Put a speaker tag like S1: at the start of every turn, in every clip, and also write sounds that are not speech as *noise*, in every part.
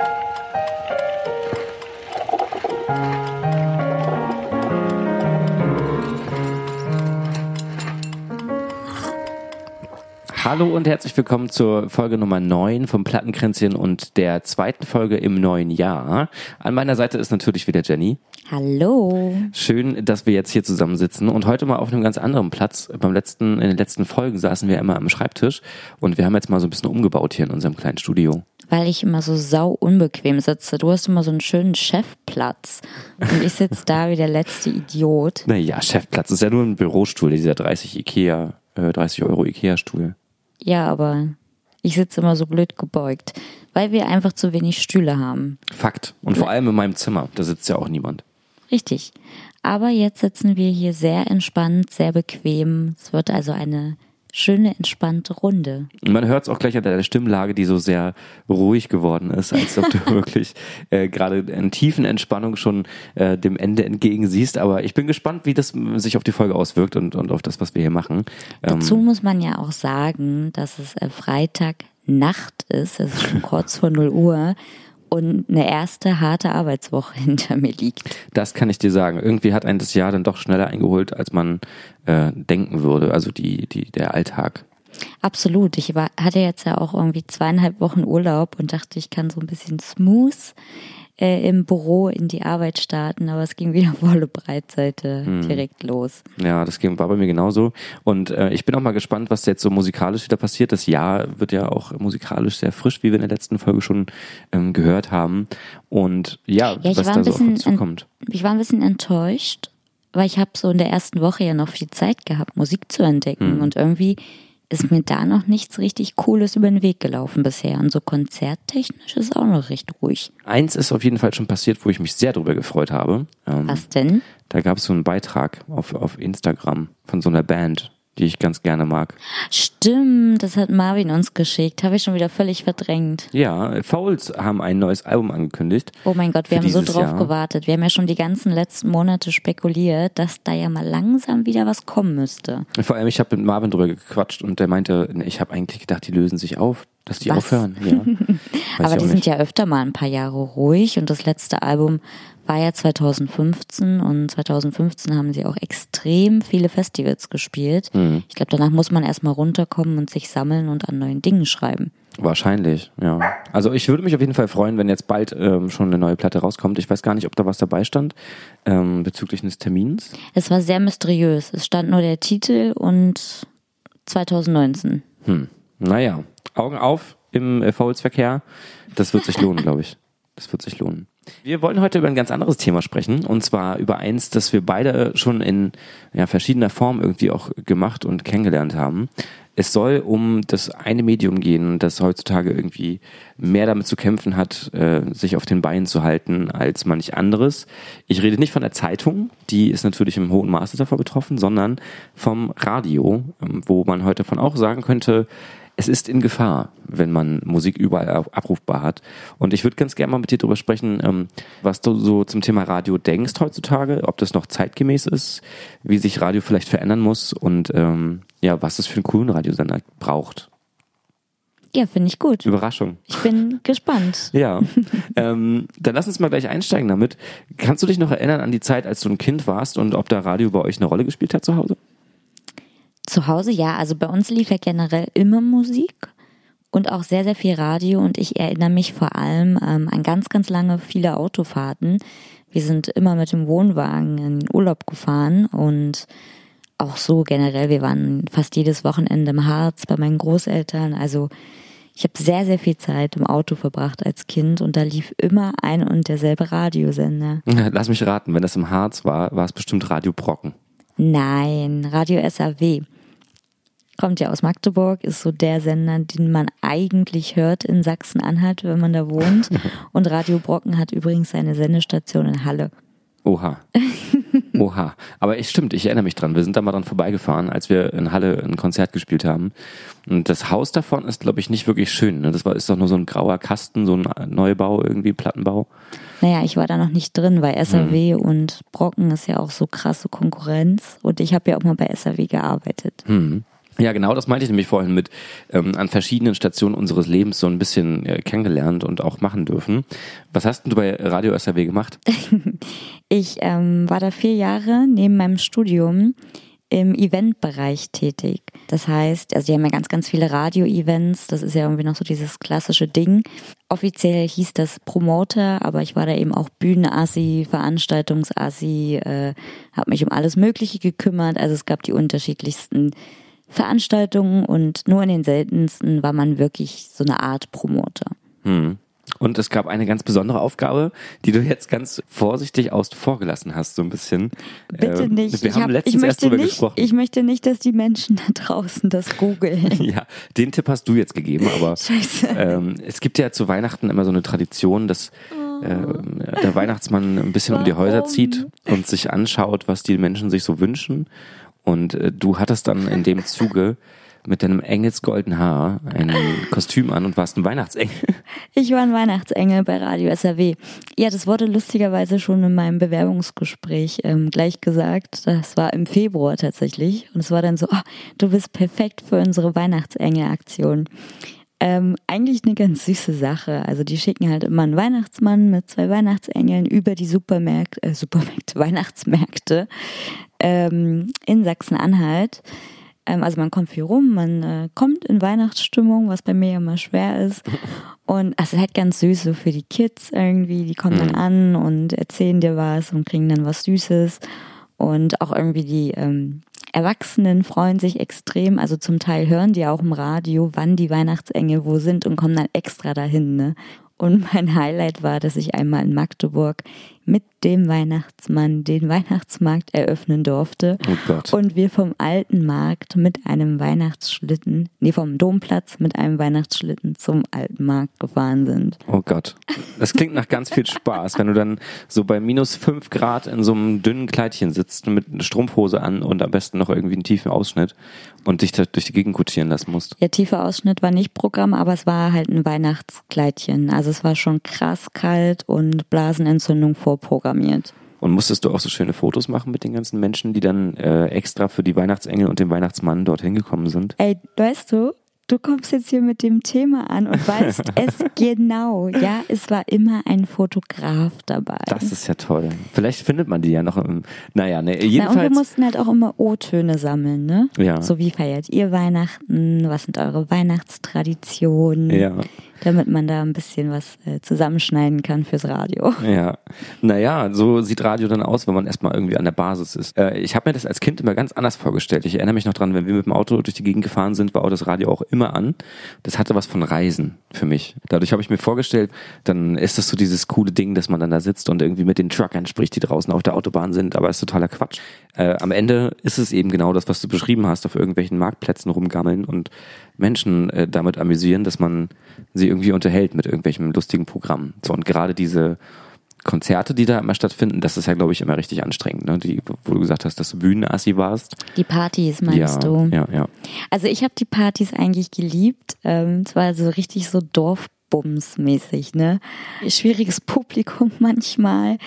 S1: you. Hallo und herzlich willkommen zur Folge Nummer 9 vom Plattenkränzchen und der zweiten Folge im neuen Jahr. An meiner Seite ist natürlich wieder Jenny.
S2: Hallo.
S1: Schön, dass wir jetzt hier zusammensitzen und heute mal auf einem ganz anderen Platz. Beim letzten, in den letzten Folgen saßen wir immer am Schreibtisch und wir haben jetzt mal so ein bisschen umgebaut hier in unserem kleinen Studio.
S2: Weil ich immer so sau unbequem sitze. Du hast immer so einen schönen Chefplatz und ich sitze da wie der letzte Idiot.
S1: Naja, Chefplatz ist ja nur ein Bürostuhl, dieser 30 Ikea, äh, 30 Euro Ikea-Stuhl.
S2: Ja, aber ich sitze immer so blöd gebeugt, weil wir einfach zu wenig Stühle haben.
S1: Fakt. Und vor allem in meinem Zimmer, da sitzt ja auch niemand.
S2: Richtig. Aber jetzt sitzen wir hier sehr entspannt, sehr bequem. Es wird also eine schöne, entspannte Runde.
S1: Man hört es auch gleich an deiner Stimmlage, die so sehr ruhig geworden ist, als ob du *laughs* wirklich äh, gerade in tiefen Entspannung schon äh, dem Ende entgegensiehst. Aber ich bin gespannt, wie das sich auf die Folge auswirkt und, und auf das, was wir hier machen.
S2: Ähm, Dazu muss man ja auch sagen, dass es äh, Freitag Nacht ist, es ist schon kurz vor 0 Uhr und eine erste harte Arbeitswoche *laughs* hinter mir liegt.
S1: Das kann ich dir sagen. Irgendwie hat ein das Jahr dann doch schneller eingeholt, als man äh, denken würde. Also die, die, der Alltag.
S2: Absolut. Ich war, hatte jetzt ja auch irgendwie zweieinhalb Wochen Urlaub und dachte, ich kann so ein bisschen smooth äh, im Büro in die Arbeit starten, aber es ging wieder *laughs* volle Breitseite hm. direkt los.
S1: Ja, das ging, war bei mir genauso. Und äh, ich bin auch mal gespannt, was jetzt so musikalisch wieder passiert. Das Jahr wird ja auch musikalisch sehr frisch, wie wir in der letzten Folge schon ähm, gehört haben. Und ja,
S2: ja
S1: was da so auf uns zukommt.
S2: Ich war ein bisschen enttäuscht, weil ich habe so in der ersten Woche ja noch viel Zeit gehabt, Musik zu entdecken. Hm. Und irgendwie ist mir da noch nichts richtig Cooles über den Weg gelaufen bisher. Und so konzerttechnisch ist auch noch recht ruhig.
S1: Eins ist auf jeden Fall schon passiert, wo ich mich sehr drüber gefreut habe.
S2: Ähm, Was denn?
S1: Da gab es so einen Beitrag auf, auf Instagram von so einer Band die ich ganz gerne mag.
S2: Stimmt, das hat Marvin uns geschickt. Habe ich schon wieder völlig verdrängt.
S1: Ja, Fouls haben ein neues Album angekündigt.
S2: Oh mein Gott, wir haben so drauf Jahr. gewartet. Wir haben ja schon die ganzen letzten Monate spekuliert, dass da ja mal langsam wieder was kommen müsste.
S1: Vor allem, ich habe mit Marvin drüber gequatscht und der meinte, ich habe eigentlich gedacht, die lösen sich auf. Dass die was? aufhören, ja. *laughs*
S2: Aber die sind ja öfter mal ein paar Jahre ruhig und das letzte Album war ja 2015 und 2015 haben sie auch extrem viele Festivals gespielt. Mhm. Ich glaube, danach muss man erstmal runterkommen und sich sammeln und an neuen Dingen schreiben.
S1: Wahrscheinlich, ja. Also ich würde mich auf jeden Fall freuen, wenn jetzt bald ähm, schon eine neue Platte rauskommt. Ich weiß gar nicht, ob da was dabei stand ähm, bezüglich des Termins.
S2: Es war sehr mysteriös. Es stand nur der Titel und 2019.
S1: Hm. Naja, Augen auf im äh, Fouls-Verkehr. Das wird sich lohnen, *laughs* glaube ich. Das wird sich lohnen. Wir wollen heute über ein ganz anderes Thema sprechen und zwar über eins, das wir beide schon in ja, verschiedener Form irgendwie auch gemacht und kennengelernt haben. Es soll um das eine Medium gehen, das heutzutage irgendwie mehr damit zu kämpfen hat, äh, sich auf den Beinen zu halten als manch anderes. Ich rede nicht von der Zeitung, die ist natürlich im hohen Maße davon betroffen, sondern vom Radio, ähm, wo man heute von auch sagen könnte, es ist in Gefahr, wenn man Musik überall abrufbar hat. Und ich würde ganz gerne mal mit dir darüber sprechen, ähm, was du so zum Thema Radio denkst heutzutage, ob das noch zeitgemäß ist, wie sich Radio vielleicht verändern muss und ähm, ja, was es für einen coolen Radiosender braucht.
S2: Ja, finde ich gut.
S1: Überraschung.
S2: Ich bin gespannt. *laughs*
S1: Ja. ähm, dann lass uns mal gleich einsteigen damit. Kannst du dich noch erinnern an die Zeit, als du ein Kind warst und ob da Radio bei euch eine Rolle gespielt hat zu Hause?
S2: Zu Hause ja, also bei uns lief ja generell immer Musik und auch sehr, sehr viel Radio und ich erinnere mich vor allem ähm, an ganz, ganz lange viele Autofahrten. Wir sind immer mit dem Wohnwagen in den Urlaub gefahren und auch so generell, wir waren fast jedes Wochenende im Harz bei meinen Großeltern. Also ich habe sehr, sehr viel Zeit im Auto verbracht als Kind und da lief immer ein und derselbe Radiosender.
S1: Lass mich raten, wenn das im Harz war, war es bestimmt Radio Brocken.
S2: Nein, Radio SAW kommt ja aus Magdeburg, ist so der Sender, den man eigentlich hört in Sachsen-Anhalt, wenn man da wohnt. *laughs* Und Radio Brocken hat übrigens seine Sendestation in Halle.
S1: Oha. *laughs* Oha. Aber es stimmt, ich erinnere mich dran. Wir sind da mal dran vorbeigefahren, als wir in Halle ein Konzert gespielt haben. Und das Haus davon ist, glaube ich, nicht wirklich schön. Ne? Das war, ist doch nur so ein grauer Kasten, so ein Neubau, irgendwie Plattenbau.
S2: Naja, ich war da noch nicht drin, weil SAW hm. und Brocken ist ja auch so krasse Konkurrenz. Und ich habe ja auch mal bei SAW gearbeitet.
S1: Hm. Ja, genau, das meinte ich nämlich vorhin mit ähm, an verschiedenen Stationen unseres Lebens so ein bisschen äh, kennengelernt und auch machen dürfen. Was hast denn du bei Radio SRW gemacht? *laughs*
S2: ich ähm, war da vier Jahre neben meinem Studium im Eventbereich tätig. Das heißt, also die haben ja ganz, ganz viele Radio-Events. Das ist ja irgendwie noch so dieses klassische Ding. Offiziell hieß das Promoter, aber ich war da eben auch Bühnenassi, Veranstaltungsassi, äh, habe mich um alles Mögliche gekümmert. Also es gab die unterschiedlichsten Veranstaltungen und nur in den seltensten war man wirklich so eine Art Promoter.
S1: Hm. Und es gab eine ganz besondere Aufgabe, die du jetzt ganz vorsichtig außen vorgelassen hast, so ein bisschen.
S2: Bitte
S1: Ähm,
S2: nicht.
S1: Wir
S2: ich
S1: haben
S2: hab-
S1: letztens erst
S2: nicht,
S1: gesprochen.
S2: Ich möchte nicht, dass die Menschen *laughs* da draußen das googeln. *laughs*
S1: ja, den Tipp hast du jetzt gegeben, aber ähm, es gibt ja zu Weihnachten immer so eine Tradition, dass ähm, der Weihnachtsmann ein bisschen um die Häuser
S2: Warum?
S1: zieht und sich anschaut, was die Menschen sich so wünschen. Und äh, du hattest dann in dem *laughs* Zuge mit deinem engelsgolden Haar ein Kostüm an und warst ein Weihnachtsengel. *laughs*
S2: Ich war ein Weihnachtsengel bei Radio SAW. Ja, das wurde lustigerweise schon in meinem Bewerbungsgespräch ähm, gleich gesagt. Das war im Februar tatsächlich. Und es war dann so, oh, du bist perfekt für unsere Weihnachtsengel-Aktion. Ähm, eigentlich eine ganz süße Sache. Also die schicken halt immer einen Weihnachtsmann mit zwei Weihnachtsengeln über die Supermärkte, äh, Supermärkte, *laughs* Weihnachtsmärkte ähm, in Sachsen-Anhalt. Ähm, also man kommt viel rum, man äh, kommt in Weihnachtsstimmung, was bei mir immer schwer ist. *laughs* Und es ist halt ganz süß so für die Kids irgendwie. Die kommen dann an und erzählen dir was und kriegen dann was Süßes. Und auch irgendwie die ähm, Erwachsenen freuen sich extrem. Also zum Teil hören die auch im Radio, wann die Weihnachtsengel wo sind und kommen dann extra dahin. Ne? Und *laughs* mein Highlight war, dass ich einmal in Magdeburg mit dem Weihnachtsmann den Weihnachtsmarkt eröffnen durfte.
S1: Oh Gott.
S2: Und wir vom alten Markt mit einem Weihnachtsschlitten, nee, vom Domplatz mit einem Weihnachtsschlitten zum alten Markt gefahren sind.
S1: Oh Gott. Das klingt nach ganz viel Spaß, wenn du dann so bei minus fünf Grad in so einem dünnen Kleidchen sitzt mit einer Strumpfhose an und am besten noch irgendwie einen tiefen Ausschnitt und dich da durch die Gegend kutschieren lassen musst.
S2: Der tiefe Ausschnitt war nicht Programm, aber es war halt ein Weihnachtskleidchen. Also es war schon krass kalt und Blasenentzündung vorprogrammiert.
S1: Und musstest du auch so schöne Fotos machen mit den ganzen Menschen, die dann äh, extra für die Weihnachtsengel und den Weihnachtsmann dorthin gekommen sind?
S2: Ey, weißt du, du kommst jetzt hier mit dem Thema an und weißt *laughs* es genau. Ja, es war immer ein Fotograf dabei.
S1: Das ist ja toll. Vielleicht findet man die ja noch im. Naja, ne,
S2: Na, und wir
S1: jedenfalls.
S2: mussten halt auch immer O-Töne sammeln, ne?
S1: Ja.
S2: So wie feiert ihr Weihnachten? Was sind eure Weihnachtstraditionen?
S1: ja.
S2: Damit man da ein bisschen was äh, zusammenschneiden kann fürs Radio.
S1: Ja, naja, so sieht Radio dann aus, wenn man erstmal irgendwie an der Basis ist. Äh, ich habe mir das als Kind immer ganz anders vorgestellt. Ich erinnere mich noch dran, wenn wir mit dem Auto durch die Gegend gefahren sind, war auch das Radio auch immer an. Das hatte was von Reisen für mich. Dadurch habe ich mir vorgestellt, dann ist das so dieses coole Ding, dass man dann da sitzt und irgendwie mit den Truckern spricht, die draußen auf der Autobahn sind, aber ist totaler Quatsch. Äh, am Ende ist es eben genau das, was du beschrieben hast, auf irgendwelchen Marktplätzen rumgammeln und Menschen äh, damit amüsieren, dass man sie irgendwie unterhält mit irgendwelchem lustigen Programm. So und gerade diese Konzerte, die da immer stattfinden, das ist ja, glaube ich, immer richtig anstrengend, ne? Die, wo du gesagt hast, dass du Bühnenassi warst.
S2: Die Partys meinst
S1: ja,
S2: du?
S1: ja, ja.
S2: Also ich habe die Partys eigentlich geliebt. Ähm, es war so richtig so Dorfbums-mäßig, ne? Schwieriges Publikum *laughs* manchmal.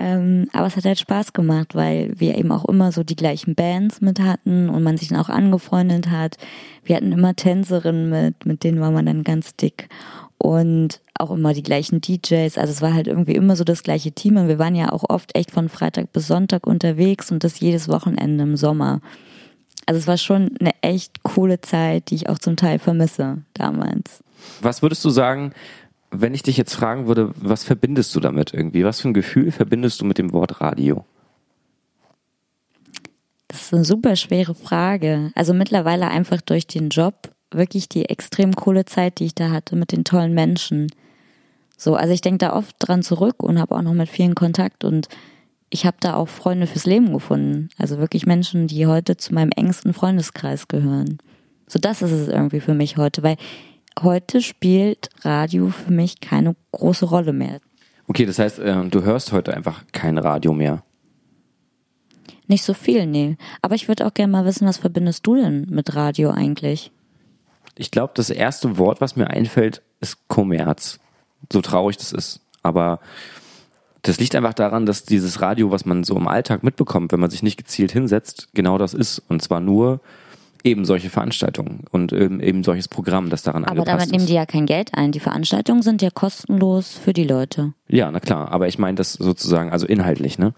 S2: Ähm, aber es hat halt Spaß gemacht, weil wir eben auch immer so die gleichen Bands mit hatten und man sich dann auch angefreundet hat. Wir hatten immer Tänzerinnen mit, mit denen war man dann ganz dick. Und auch immer die gleichen DJs. Also es war halt irgendwie immer so das gleiche Team. Und wir waren ja auch oft echt von Freitag bis Sonntag unterwegs und das jedes Wochenende im Sommer. Also es war schon eine echt coole Zeit, die ich auch zum Teil vermisse damals.
S1: Was würdest du sagen, wenn ich dich jetzt fragen würde, was verbindest du damit irgendwie? Was für ein Gefühl verbindest du mit dem Wort Radio?
S2: Das ist eine super schwere Frage. Also mittlerweile einfach durch den Job wirklich die extrem coole Zeit, die ich da hatte mit den tollen Menschen. So, also ich denke da oft dran zurück und habe auch noch mit vielen Kontakt und ich habe da auch Freunde fürs Leben gefunden. Also wirklich Menschen, die heute zu meinem engsten Freundeskreis gehören. So das ist es irgendwie für mich heute, weil heute spielt Radio für mich keine große Rolle mehr.
S1: Okay, das heißt, äh, du hörst heute einfach kein Radio mehr.
S2: Nicht so viel, nee. Aber ich würde auch gerne mal wissen, was verbindest du denn mit Radio eigentlich?
S1: Ich glaube, das erste Wort, was mir einfällt, ist Kommerz. So traurig das ist. Aber das liegt einfach daran, dass dieses Radio, was man so im Alltag mitbekommt, wenn man sich nicht gezielt hinsetzt, genau das ist. Und zwar nur eben solche Veranstaltungen und eben, eben solches Programm, das daran
S2: Aber damit nehmen die ja kein Geld ein. Die Veranstaltungen sind ja kostenlos für die Leute.
S1: Ja, na klar. Aber ich meine das sozusagen, also inhaltlich, ne?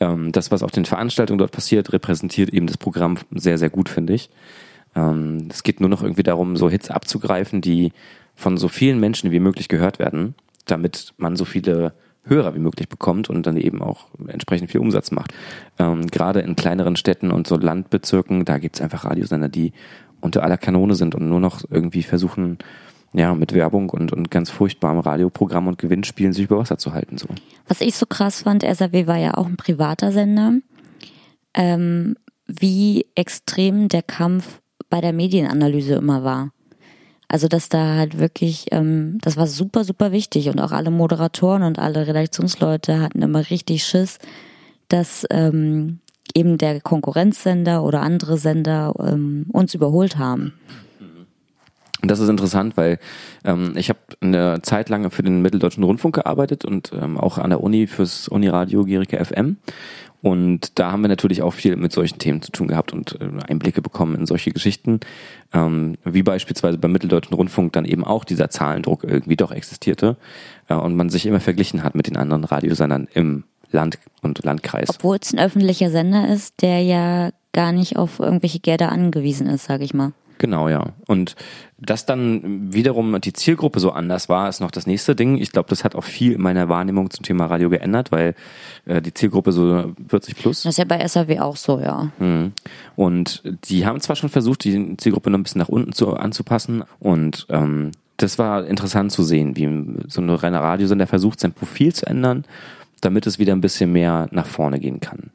S1: Ähm, das, was auf den Veranstaltungen dort passiert, repräsentiert eben das Programm sehr, sehr gut, finde ich. Ähm, es geht nur noch irgendwie darum, so Hits abzugreifen, die von so vielen Menschen wie möglich gehört werden, damit man so viele Hörer wie möglich bekommt und dann eben auch entsprechend viel Umsatz macht. Ähm, gerade in kleineren Städten und so Landbezirken, da gibt's einfach Radiosender, die unter aller Kanone sind und nur noch irgendwie versuchen, ja, mit Werbung und, und ganz furchtbarem Radioprogramm und Gewinnspielen sich über Wasser zu halten. So.
S2: Was ich so krass fand, SAW war ja auch ein privater Sender, ähm, wie extrem der Kampf bei der Medienanalyse immer war. Also dass da halt wirklich, ähm, das war super, super wichtig und auch alle Moderatoren und alle Redaktionsleute hatten immer richtig Schiss, dass ähm, eben der Konkurrenzsender oder andere Sender ähm, uns überholt haben.
S1: Und das ist interessant, weil ähm, ich habe eine Zeit lang für den Mitteldeutschen Rundfunk gearbeitet und ähm, auch an der Uni fürs Uniradio Gerike FM. Und da haben wir natürlich auch viel mit solchen Themen zu tun gehabt und äh, Einblicke bekommen in solche Geschichten, ähm, wie beispielsweise beim Mitteldeutschen Rundfunk dann eben auch dieser Zahlendruck irgendwie doch existierte äh, und man sich immer verglichen hat mit den anderen Radiosendern im Land und Landkreis.
S2: Obwohl es ein öffentlicher Sender ist, der ja gar nicht auf irgendwelche Gelder angewiesen ist, sage ich mal.
S1: Genau, ja. Und dass dann wiederum die Zielgruppe so anders war, ist noch das nächste Ding. Ich glaube, das hat auch viel in meiner Wahrnehmung zum Thema Radio geändert, weil äh, die Zielgruppe so 40 plus.
S2: Das ist ja bei SAW auch so, ja.
S1: Mhm. Und die haben zwar schon versucht, die Zielgruppe noch ein bisschen nach unten zu, anzupassen und ähm, das war interessant zu sehen, wie so eine reine Radiosender versucht, sein Profil zu ändern, damit es wieder ein bisschen mehr nach vorne gehen kann.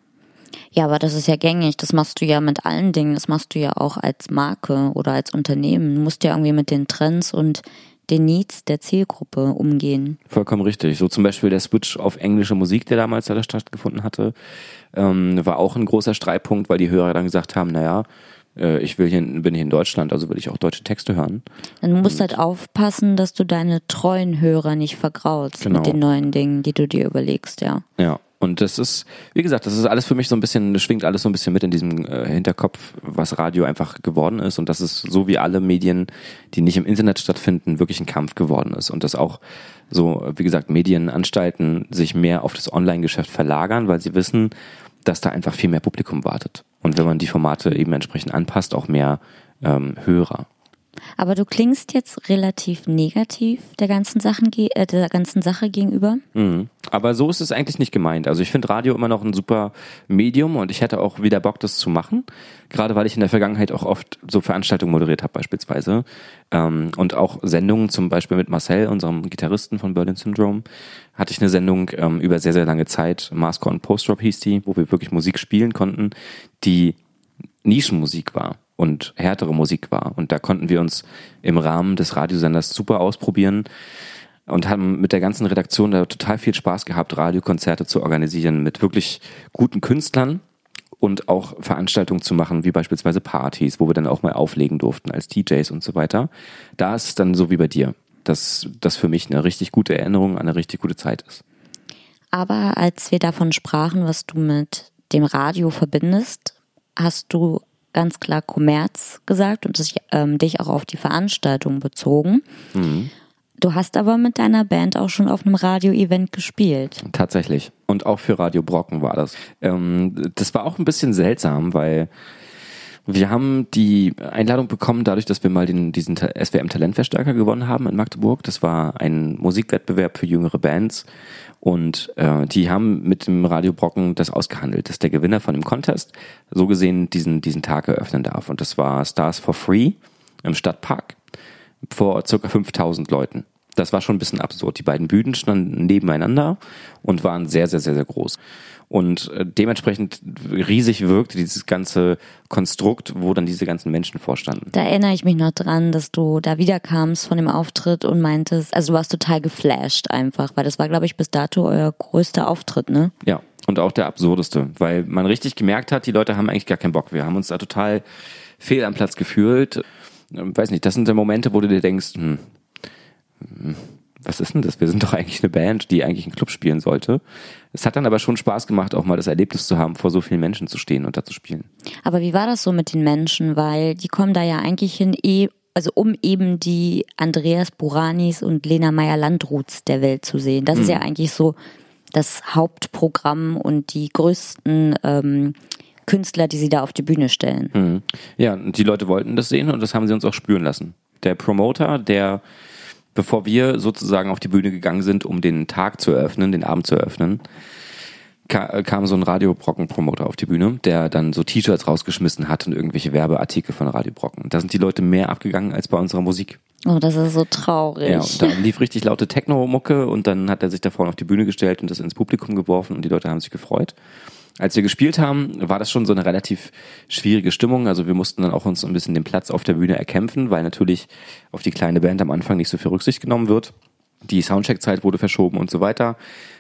S2: Ja, aber das ist ja gängig. Das machst du ja mit allen Dingen. Das machst du ja auch als Marke oder als Unternehmen. Du musst ja irgendwie mit den Trends und den Needs der Zielgruppe umgehen.
S1: Vollkommen richtig. So zum Beispiel der Switch auf englische Musik, der damals da stattgefunden hatte, ähm, war auch ein großer Streitpunkt, weil die Hörer dann gesagt haben, naja, äh, ich will hier, bin hier in Deutschland, also will ich auch deutsche Texte hören.
S2: Dann du musst und halt aufpassen, dass du deine treuen Hörer nicht vergraulst genau. mit den neuen Dingen, die du dir überlegst, ja.
S1: Ja. Und das ist, wie gesagt, das ist alles für mich so ein bisschen, das schwingt alles so ein bisschen mit in diesem äh, Hinterkopf, was Radio einfach geworden ist und dass es so wie alle Medien, die nicht im Internet stattfinden, wirklich ein Kampf geworden ist und dass auch so, wie gesagt, Medienanstalten sich mehr auf das Online-Geschäft verlagern, weil sie wissen, dass da einfach viel mehr Publikum wartet. Und wenn man die Formate eben entsprechend anpasst, auch mehr ähm, Hörer.
S2: Aber du klingst jetzt relativ negativ der ganzen Sachen äh, der ganzen Sache gegenüber.
S1: Mhm. Aber so ist es eigentlich nicht gemeint. Also ich finde Radio immer noch ein super Medium und ich hätte auch wieder Bock, das zu machen. Gerade weil ich in der Vergangenheit auch oft so Veranstaltungen moderiert habe beispielsweise ähm, und auch Sendungen, zum Beispiel mit Marcel, unserem Gitarristen von Berlin Syndrome, hatte ich eine Sendung ähm, über sehr sehr lange Zeit. Masker und Post Drop hieß die, wo wir wirklich Musik spielen konnten, die Nischenmusik war und härtere Musik war. Und da konnten wir uns im Rahmen des Radiosenders super ausprobieren und haben mit der ganzen Redaktion da total viel Spaß gehabt, Radiokonzerte zu organisieren mit wirklich guten Künstlern und auch Veranstaltungen zu machen, wie beispielsweise Partys, wo wir dann auch mal auflegen durften als DJs und so weiter. Da ist es dann so wie bei dir, dass das für mich eine richtig gute Erinnerung an eine richtig gute Zeit ist.
S2: Aber als wir davon sprachen, was du mit dem Radio verbindest, hast du ganz klar Kommerz gesagt und sich, ähm, dich auch auf die Veranstaltung bezogen. Mhm. Du hast aber mit deiner Band auch schon auf einem Radio-Event gespielt.
S1: Tatsächlich. Und auch für Radio Brocken war das. Ähm, das war auch ein bisschen seltsam, weil wir haben die Einladung bekommen, dadurch, dass wir mal den, diesen SWM Talentverstärker gewonnen haben in Magdeburg. Das war ein Musikwettbewerb für jüngere Bands. Und äh, die haben mit dem Radio Brocken das ausgehandelt, dass der Gewinner von dem Contest so gesehen diesen, diesen Tag eröffnen darf. Und das war Stars for Free im Stadtpark vor circa 5000 Leuten. Das war schon ein bisschen absurd. Die beiden Bühnen standen nebeneinander und waren sehr, sehr, sehr, sehr groß. Und äh, dementsprechend riesig wirkte dieses ganze Konstrukt, wo dann diese ganzen Menschen vorstanden.
S2: Da erinnere ich mich noch dran, dass du da wiederkamst von dem Auftritt und meintest, also du warst total geflasht einfach, weil das war, glaube ich, bis dato euer größter Auftritt, ne?
S1: Ja. Und auch der absurdeste, weil man richtig gemerkt hat, die Leute haben eigentlich gar keinen Bock. Wir haben uns da total fehl am Platz gefühlt. Weiß nicht, das sind die Momente, wo du dir denkst, hm was ist denn das? Wir sind doch eigentlich eine Band, die eigentlich einen Club spielen sollte. Es hat dann aber schon Spaß gemacht, auch mal das Erlebnis zu haben, vor so vielen Menschen zu stehen und da zu spielen.
S2: Aber wie war das so mit den Menschen? Weil die kommen da ja eigentlich hin, eh, also um eben die Andreas Buranis und Lena Meyer-Landruths der Welt zu sehen. Das mhm. ist ja eigentlich so das Hauptprogramm und die größten ähm, Künstler, die sie da auf die Bühne stellen.
S1: Mhm. Ja, die Leute wollten das sehen und das haben sie uns auch spüren lassen. Der Promoter, der bevor wir sozusagen auf die Bühne gegangen sind, um den Tag zu eröffnen, den Abend zu eröffnen, kam so ein Radiobrocken-Promoter auf die Bühne, der dann so T-Shirts rausgeschmissen hat und irgendwelche Werbeartikel von Radiobrocken. Da sind die Leute mehr abgegangen als bei unserer Musik.
S2: Oh, das ist so traurig.
S1: Ja, und da lief richtig laute Techno-Mucke und dann hat er sich da vorne auf die Bühne gestellt und das ins Publikum geworfen und die Leute haben sich gefreut. Als wir gespielt haben, war das schon so eine relativ schwierige Stimmung. Also wir mussten dann auch uns ein bisschen den Platz auf der Bühne erkämpfen, weil natürlich auf die kleine Band am Anfang nicht so viel Rücksicht genommen wird. Die Soundcheck-Zeit wurde verschoben und so weiter.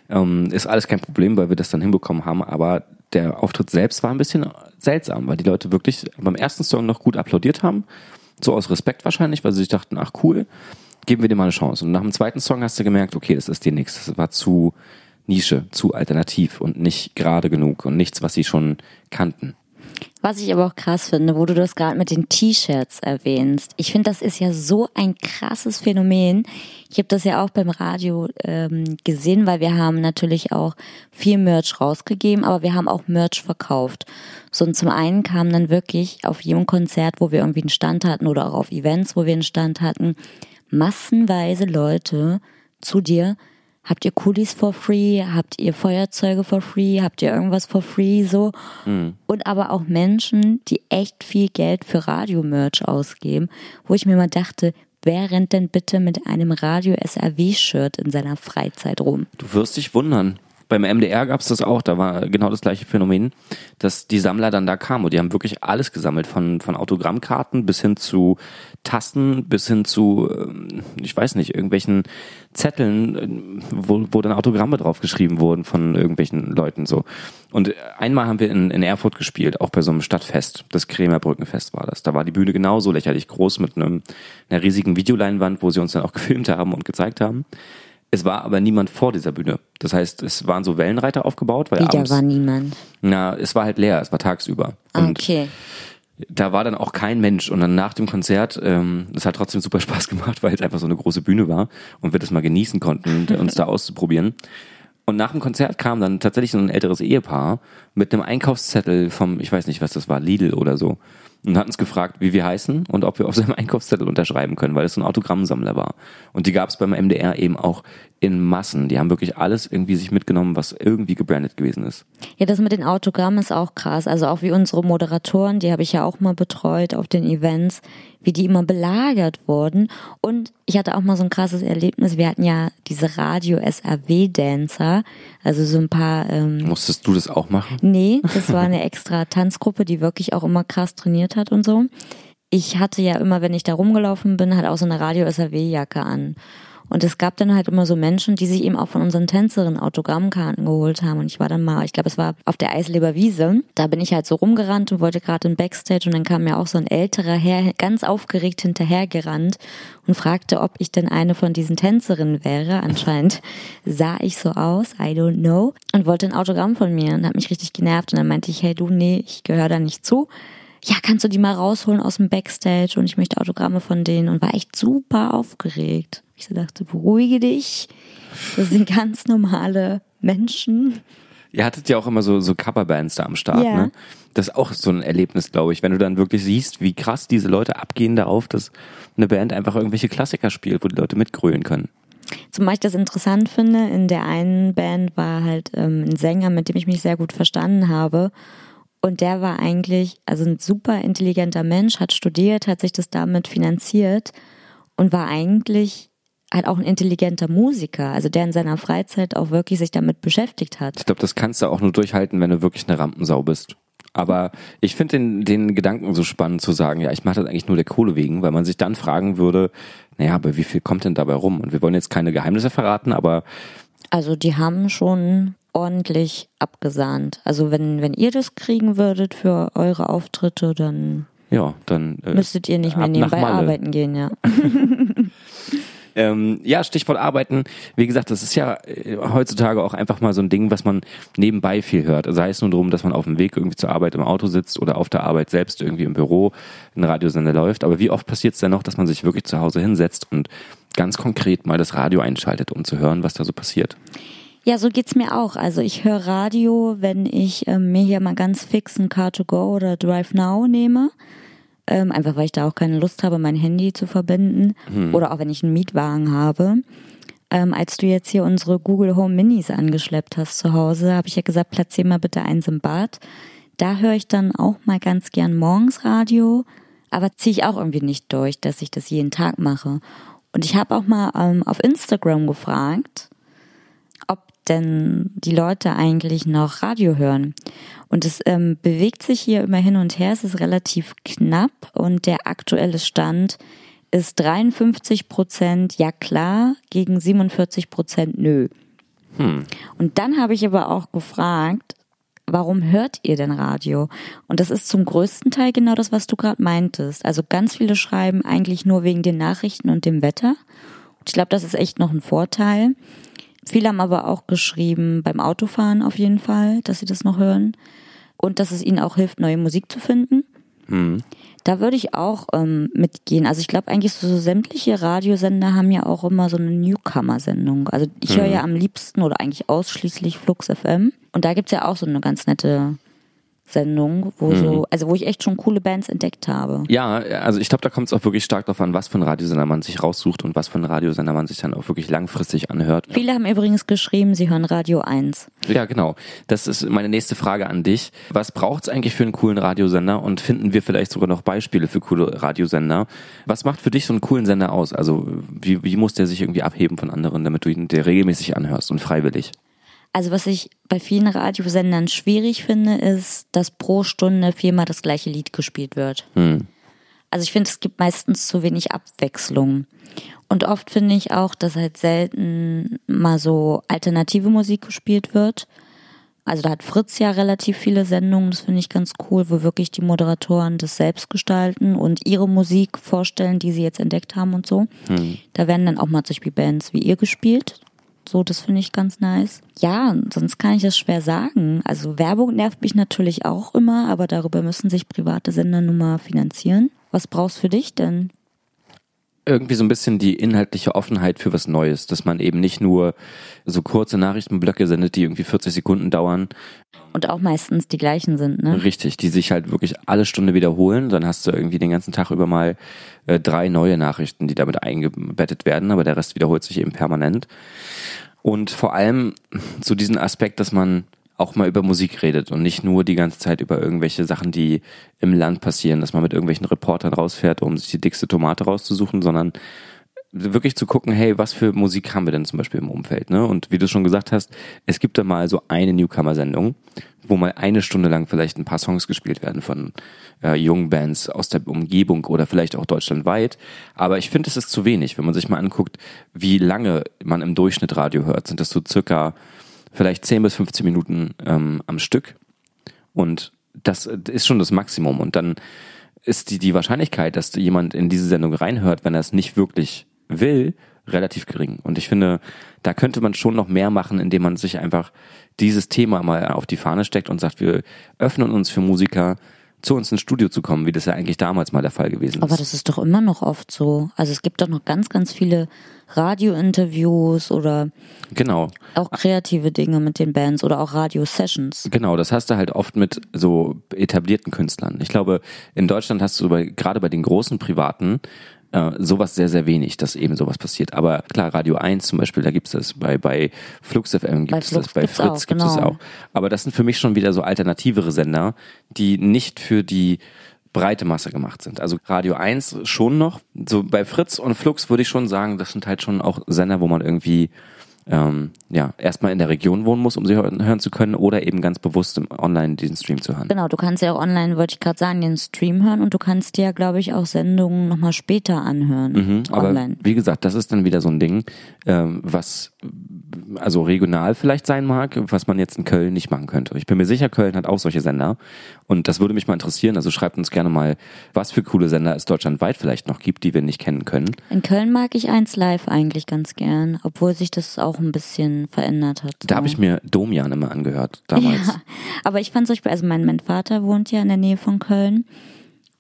S1: Ähm, ist alles kein Problem, weil wir das dann hinbekommen haben. Aber der Auftritt selbst war ein bisschen seltsam, weil die Leute wirklich beim ersten Song noch gut applaudiert haben. So aus Respekt wahrscheinlich, weil sie sich dachten, ach cool, geben wir dir mal eine Chance. Und nach dem zweiten Song hast du gemerkt, okay, das ist dir nichts. Das war zu Nische, zu alternativ und nicht gerade genug und nichts, was sie schon kannten.
S2: Was ich aber auch krass finde, wo du das gerade mit den T-Shirts erwähnst. Ich finde, das ist ja so ein krasses Phänomen. Ich habe das ja auch beim Radio ähm, gesehen, weil wir haben natürlich auch viel Merch rausgegeben, aber wir haben auch Merch verkauft. So und zum einen kam dann wirklich auf jedem Konzert, wo wir irgendwie einen Stand hatten oder auch auf Events, wo wir einen Stand hatten, massenweise Leute zu dir habt ihr Coolies for free, habt ihr Feuerzeuge for free, habt ihr irgendwas for free so. Mhm. Und aber auch Menschen, die echt viel Geld für Radiomerch ausgeben, wo ich mir mal dachte, wer rennt denn bitte mit einem Radio-SRW-Shirt in seiner Freizeit rum?
S1: Du wirst dich wundern beim MDR gab es das auch, da war genau das gleiche Phänomen, dass die Sammler dann da kamen und die haben wirklich alles gesammelt, von, von Autogrammkarten bis hin zu Tasten, bis hin zu, ähm, ich weiß nicht, irgendwelchen Zetteln, äh, wo, wo dann Autogramme drauf geschrieben wurden von irgendwelchen Leuten so. Und einmal haben wir in, in Erfurt gespielt, auch bei so einem Stadtfest, das Krämer Brückenfest war das. Da war die Bühne genauso lächerlich groß mit einem, einer riesigen Videoleinwand, wo sie uns dann auch *laughs* gefilmt haben und gezeigt haben. Es war aber niemand vor dieser Bühne. Das heißt, es waren so Wellenreiter aufgebaut, weil
S2: Wieder
S1: abends,
S2: war niemand.
S1: Na, es war halt leer, es war tagsüber.
S2: Und okay.
S1: Da war dann auch kein Mensch. Und dann nach dem Konzert, ähm, das hat trotzdem super *laughs* Spaß gemacht, weil es einfach so eine große Bühne war und wir das mal genießen konnten, uns da auszuprobieren. Und nach dem Konzert kam dann tatsächlich so ein älteres Ehepaar mit einem Einkaufszettel vom, ich weiß nicht, was das war, Lidl oder so und hat uns gefragt, wie wir heißen und ob wir auf seinem Einkaufszettel unterschreiben können, weil es so ein Autogrammsammler war. Und die gab es beim MDR eben auch in Massen. Die haben wirklich alles irgendwie sich mitgenommen, was irgendwie gebrandet gewesen ist.
S2: Ja, das mit den Autogrammen ist auch krass. Also auch wie unsere Moderatoren, die habe ich ja auch mal betreut auf den Events, wie die immer belagert wurden. Und ich hatte auch mal so ein krasses Erlebnis. Wir hatten ja diese Radio-SRW-Dancer, also so ein paar. Ähm,
S1: Musstest du das auch machen?
S2: Nee, das war *laughs* eine extra Tanzgruppe, die wirklich auch immer krass trainiert hat und so. Ich hatte ja immer, wenn ich da rumgelaufen bin, halt auch so eine Radio-SRW-Jacke an. Und es gab dann halt immer so Menschen, die sich eben auch von unseren Tänzerinnen Autogrammkarten geholt haben. Und ich war dann mal, ich glaube, es war auf der Eisleber Wiese. Da bin ich halt so rumgerannt und wollte gerade in Backstage und dann kam mir auch so ein älterer Herr ganz aufgeregt hinterhergerannt und fragte, ob ich denn eine von diesen Tänzerinnen wäre. Anscheinend *laughs* sah ich so aus, I don't know. Und wollte ein Autogramm von mir und hat mich richtig genervt. Und dann meinte ich, hey du, nee, ich gehöre da nicht zu ja, kannst du die mal rausholen aus dem Backstage und ich möchte Autogramme von denen und war echt super aufgeregt. Ich so dachte, beruhige dich. Das sind *laughs* ganz normale Menschen.
S1: Ihr hattet ja auch immer so, so Coverbands da am Start, ja. ne? Das ist auch so ein Erlebnis, glaube ich, wenn du dann wirklich siehst, wie krass diese Leute abgehen darauf, dass eine Band einfach irgendwelche Klassiker spielt, wo die Leute mitgrölen können.
S2: Zumal ich das interessant finde, in der einen Band war halt ähm, ein Sänger, mit dem ich mich sehr gut verstanden habe. Und der war eigentlich, also ein super intelligenter Mensch, hat studiert, hat sich das damit finanziert und war eigentlich halt auch ein intelligenter Musiker, also der in seiner Freizeit auch wirklich sich damit beschäftigt hat.
S1: Ich glaube, das kannst du auch nur durchhalten, wenn du wirklich eine Rampensau bist. Aber ich finde den, den Gedanken so spannend zu sagen, ja, ich mache das eigentlich nur der Kohle wegen, weil man sich dann fragen würde, naja, aber wie viel kommt denn dabei rum? Und wir wollen jetzt keine Geheimnisse verraten, aber.
S2: Also die haben schon ordentlich abgesahnt. Also wenn, wenn ihr das kriegen würdet für eure Auftritte, dann
S1: ja, dann
S2: äh, müsstet ihr nicht mehr nebenbei arbeiten gehen, ja. *laughs*
S1: Ähm, ja, Stichwort Arbeiten. Wie gesagt, das ist ja äh, heutzutage auch einfach mal so ein Ding, was man nebenbei viel hört. Sei es nur darum, dass man auf dem Weg irgendwie zur Arbeit im Auto sitzt oder auf der Arbeit selbst irgendwie im Büro ein Radiosender läuft. Aber wie oft passiert es denn noch, dass man sich wirklich zu Hause hinsetzt und ganz konkret mal das Radio einschaltet, um zu hören, was da so passiert?
S2: Ja, so geht's mir auch. Also ich höre Radio, wenn ich ähm, mir hier mal ganz fix ein Car2Go oder Drive Now nehme. Ähm, einfach weil ich da auch keine Lust habe, mein Handy zu verbinden. Hm. Oder auch wenn ich einen Mietwagen habe. Ähm, als du jetzt hier unsere Google Home Minis angeschleppt hast zu Hause, habe ich ja gesagt, platzier mal bitte eins im Bad. Da höre ich dann auch mal ganz gern morgens Radio, aber ziehe ich auch irgendwie nicht durch, dass ich das jeden Tag mache. Und ich habe auch mal ähm, auf Instagram gefragt, denn die Leute eigentlich noch Radio hören. Und es ähm, bewegt sich hier immer hin und her, es ist relativ knapp und der aktuelle Stand ist 53 Prozent ja klar gegen 47 Prozent nö. Hm. Und dann habe ich aber auch gefragt, warum hört ihr denn Radio? Und das ist zum größten Teil genau das, was du gerade meintest. Also ganz viele schreiben eigentlich nur wegen den Nachrichten und dem Wetter. Und ich glaube, das ist echt noch ein Vorteil. Viele haben aber auch geschrieben, beim Autofahren auf jeden Fall, dass sie das noch hören. Und dass es ihnen auch hilft, neue Musik zu finden. Mhm. Da würde ich auch ähm, mitgehen. Also ich glaube eigentlich so, so, sämtliche Radiosender haben ja auch immer so eine Newcomer-Sendung. Also ich mhm. höre ja am liebsten oder eigentlich ausschließlich Flux FM. Und da gibt's ja auch so eine ganz nette Sendung, wo mhm. so, also wo ich echt schon coole Bands entdeckt habe.
S1: Ja, also ich glaube, da kommt es auch wirklich stark darauf an, was für ein Radiosender man sich raussucht und was für ein Radiosender man sich dann auch wirklich langfristig anhört.
S2: Viele haben übrigens geschrieben, sie hören Radio 1.
S1: Ja, genau. Das ist meine nächste Frage an dich. Was braucht es eigentlich für einen coolen Radiosender und finden wir vielleicht sogar noch Beispiele für coole Radiosender? Was macht für dich so einen coolen Sender aus? Also wie, wie muss der sich irgendwie abheben von anderen, damit du ihn dir regelmäßig anhörst und freiwillig?
S2: Also was ich bei vielen Radiosendern schwierig finde, ist, dass pro Stunde viermal das gleiche Lied gespielt wird. Hm. Also ich finde, es gibt meistens zu wenig Abwechslung. Und oft finde ich auch, dass halt selten mal so alternative Musik gespielt wird. Also da hat Fritz ja relativ viele Sendungen, das finde ich ganz cool, wo wirklich die Moderatoren das selbst gestalten und ihre Musik vorstellen, die sie jetzt entdeckt haben und so. Hm. Da werden dann auch mal zum Beispiel Bands wie ihr gespielt. So, das finde ich ganz nice. Ja, sonst kann ich das schwer sagen. Also Werbung nervt mich natürlich auch immer, aber darüber müssen sich private Sender nun mal finanzieren. Was brauchst du für dich denn?
S1: Irgendwie so ein bisschen die inhaltliche Offenheit für was Neues, dass man eben nicht nur so kurze Nachrichtenblöcke sendet, die irgendwie 40 Sekunden dauern.
S2: Und auch meistens die gleichen sind, ne?
S1: Richtig, die sich halt wirklich alle Stunde wiederholen. Dann hast du irgendwie den ganzen Tag über mal äh, drei neue Nachrichten, die damit eingebettet werden, aber der Rest wiederholt sich eben permanent. Und vor allem so diesen Aspekt, dass man auch mal über Musik redet und nicht nur die ganze Zeit über irgendwelche Sachen, die im Land passieren, dass man mit irgendwelchen Reportern rausfährt, um sich die dickste Tomate rauszusuchen, sondern wirklich zu gucken, hey, was für Musik haben wir denn zum Beispiel im Umfeld, ne? Und wie du schon gesagt hast, es gibt da mal so eine Newcomer-Sendung, wo mal eine Stunde lang vielleicht ein paar Songs gespielt werden von äh, jungen Bands aus der Umgebung oder vielleicht auch deutschlandweit. Aber ich finde, es ist zu wenig, wenn man sich mal anguckt, wie lange man im Durchschnitt Radio hört. Sind das so circa vielleicht 10 bis 15 Minuten ähm, am Stück. Und das ist schon das Maximum. Und dann ist die, die Wahrscheinlichkeit, dass jemand in diese Sendung reinhört, wenn er es nicht wirklich will, relativ gering. Und ich finde, da könnte man schon noch mehr machen, indem man sich einfach dieses Thema mal auf die Fahne steckt und sagt, wir öffnen uns für Musiker, zu uns ins Studio zu kommen, wie das ja eigentlich damals mal der Fall gewesen ist.
S2: Aber das ist doch immer noch oft so. Also es gibt doch noch ganz, ganz viele Radiointerviews oder
S1: genau.
S2: auch kreative Dinge mit den Bands oder auch Radio-Sessions.
S1: Genau, das hast du halt oft mit so etablierten Künstlern. Ich glaube, in Deutschland hast du bei, gerade bei den großen Privaten äh, sowas sehr, sehr wenig, dass eben sowas passiert. Aber klar, Radio 1 zum Beispiel, da gibt's das, bei, bei Flux FM gibt es das, bei Fritz gibt es genau. auch. Aber das sind für mich schon wieder so alternativere Sender, die nicht für die breite Masse gemacht sind. Also Radio 1 schon noch. So bei Fritz und Flux würde ich schon sagen, das sind halt schon auch Sender, wo man irgendwie ähm, ja, erstmal in der Region wohnen muss, um sie hören, zu können, oder eben ganz bewusst im online diesen Stream zu hören.
S2: Genau, du kannst ja auch online, wollte ich gerade sagen, den Stream hören und du kannst dir, glaube ich, auch Sendungen nochmal später anhören.
S1: Mhm, aber wie gesagt, das ist dann wieder so ein Ding, ähm, was also regional vielleicht sein mag, was man jetzt in Köln nicht machen könnte. Ich bin mir sicher, Köln hat auch solche Sender und das würde mich mal interessieren. Also schreibt uns gerne mal, was für coole Sender es deutschlandweit vielleicht noch gibt, die wir nicht kennen können.
S2: In Köln mag ich eins live eigentlich ganz gern, obwohl sich das auch ein bisschen verändert hat.
S1: Da habe ich mir Domian immer angehört damals. Ja,
S2: aber ich fand zum Beispiel, also mein, mein Vater wohnt ja in der Nähe von Köln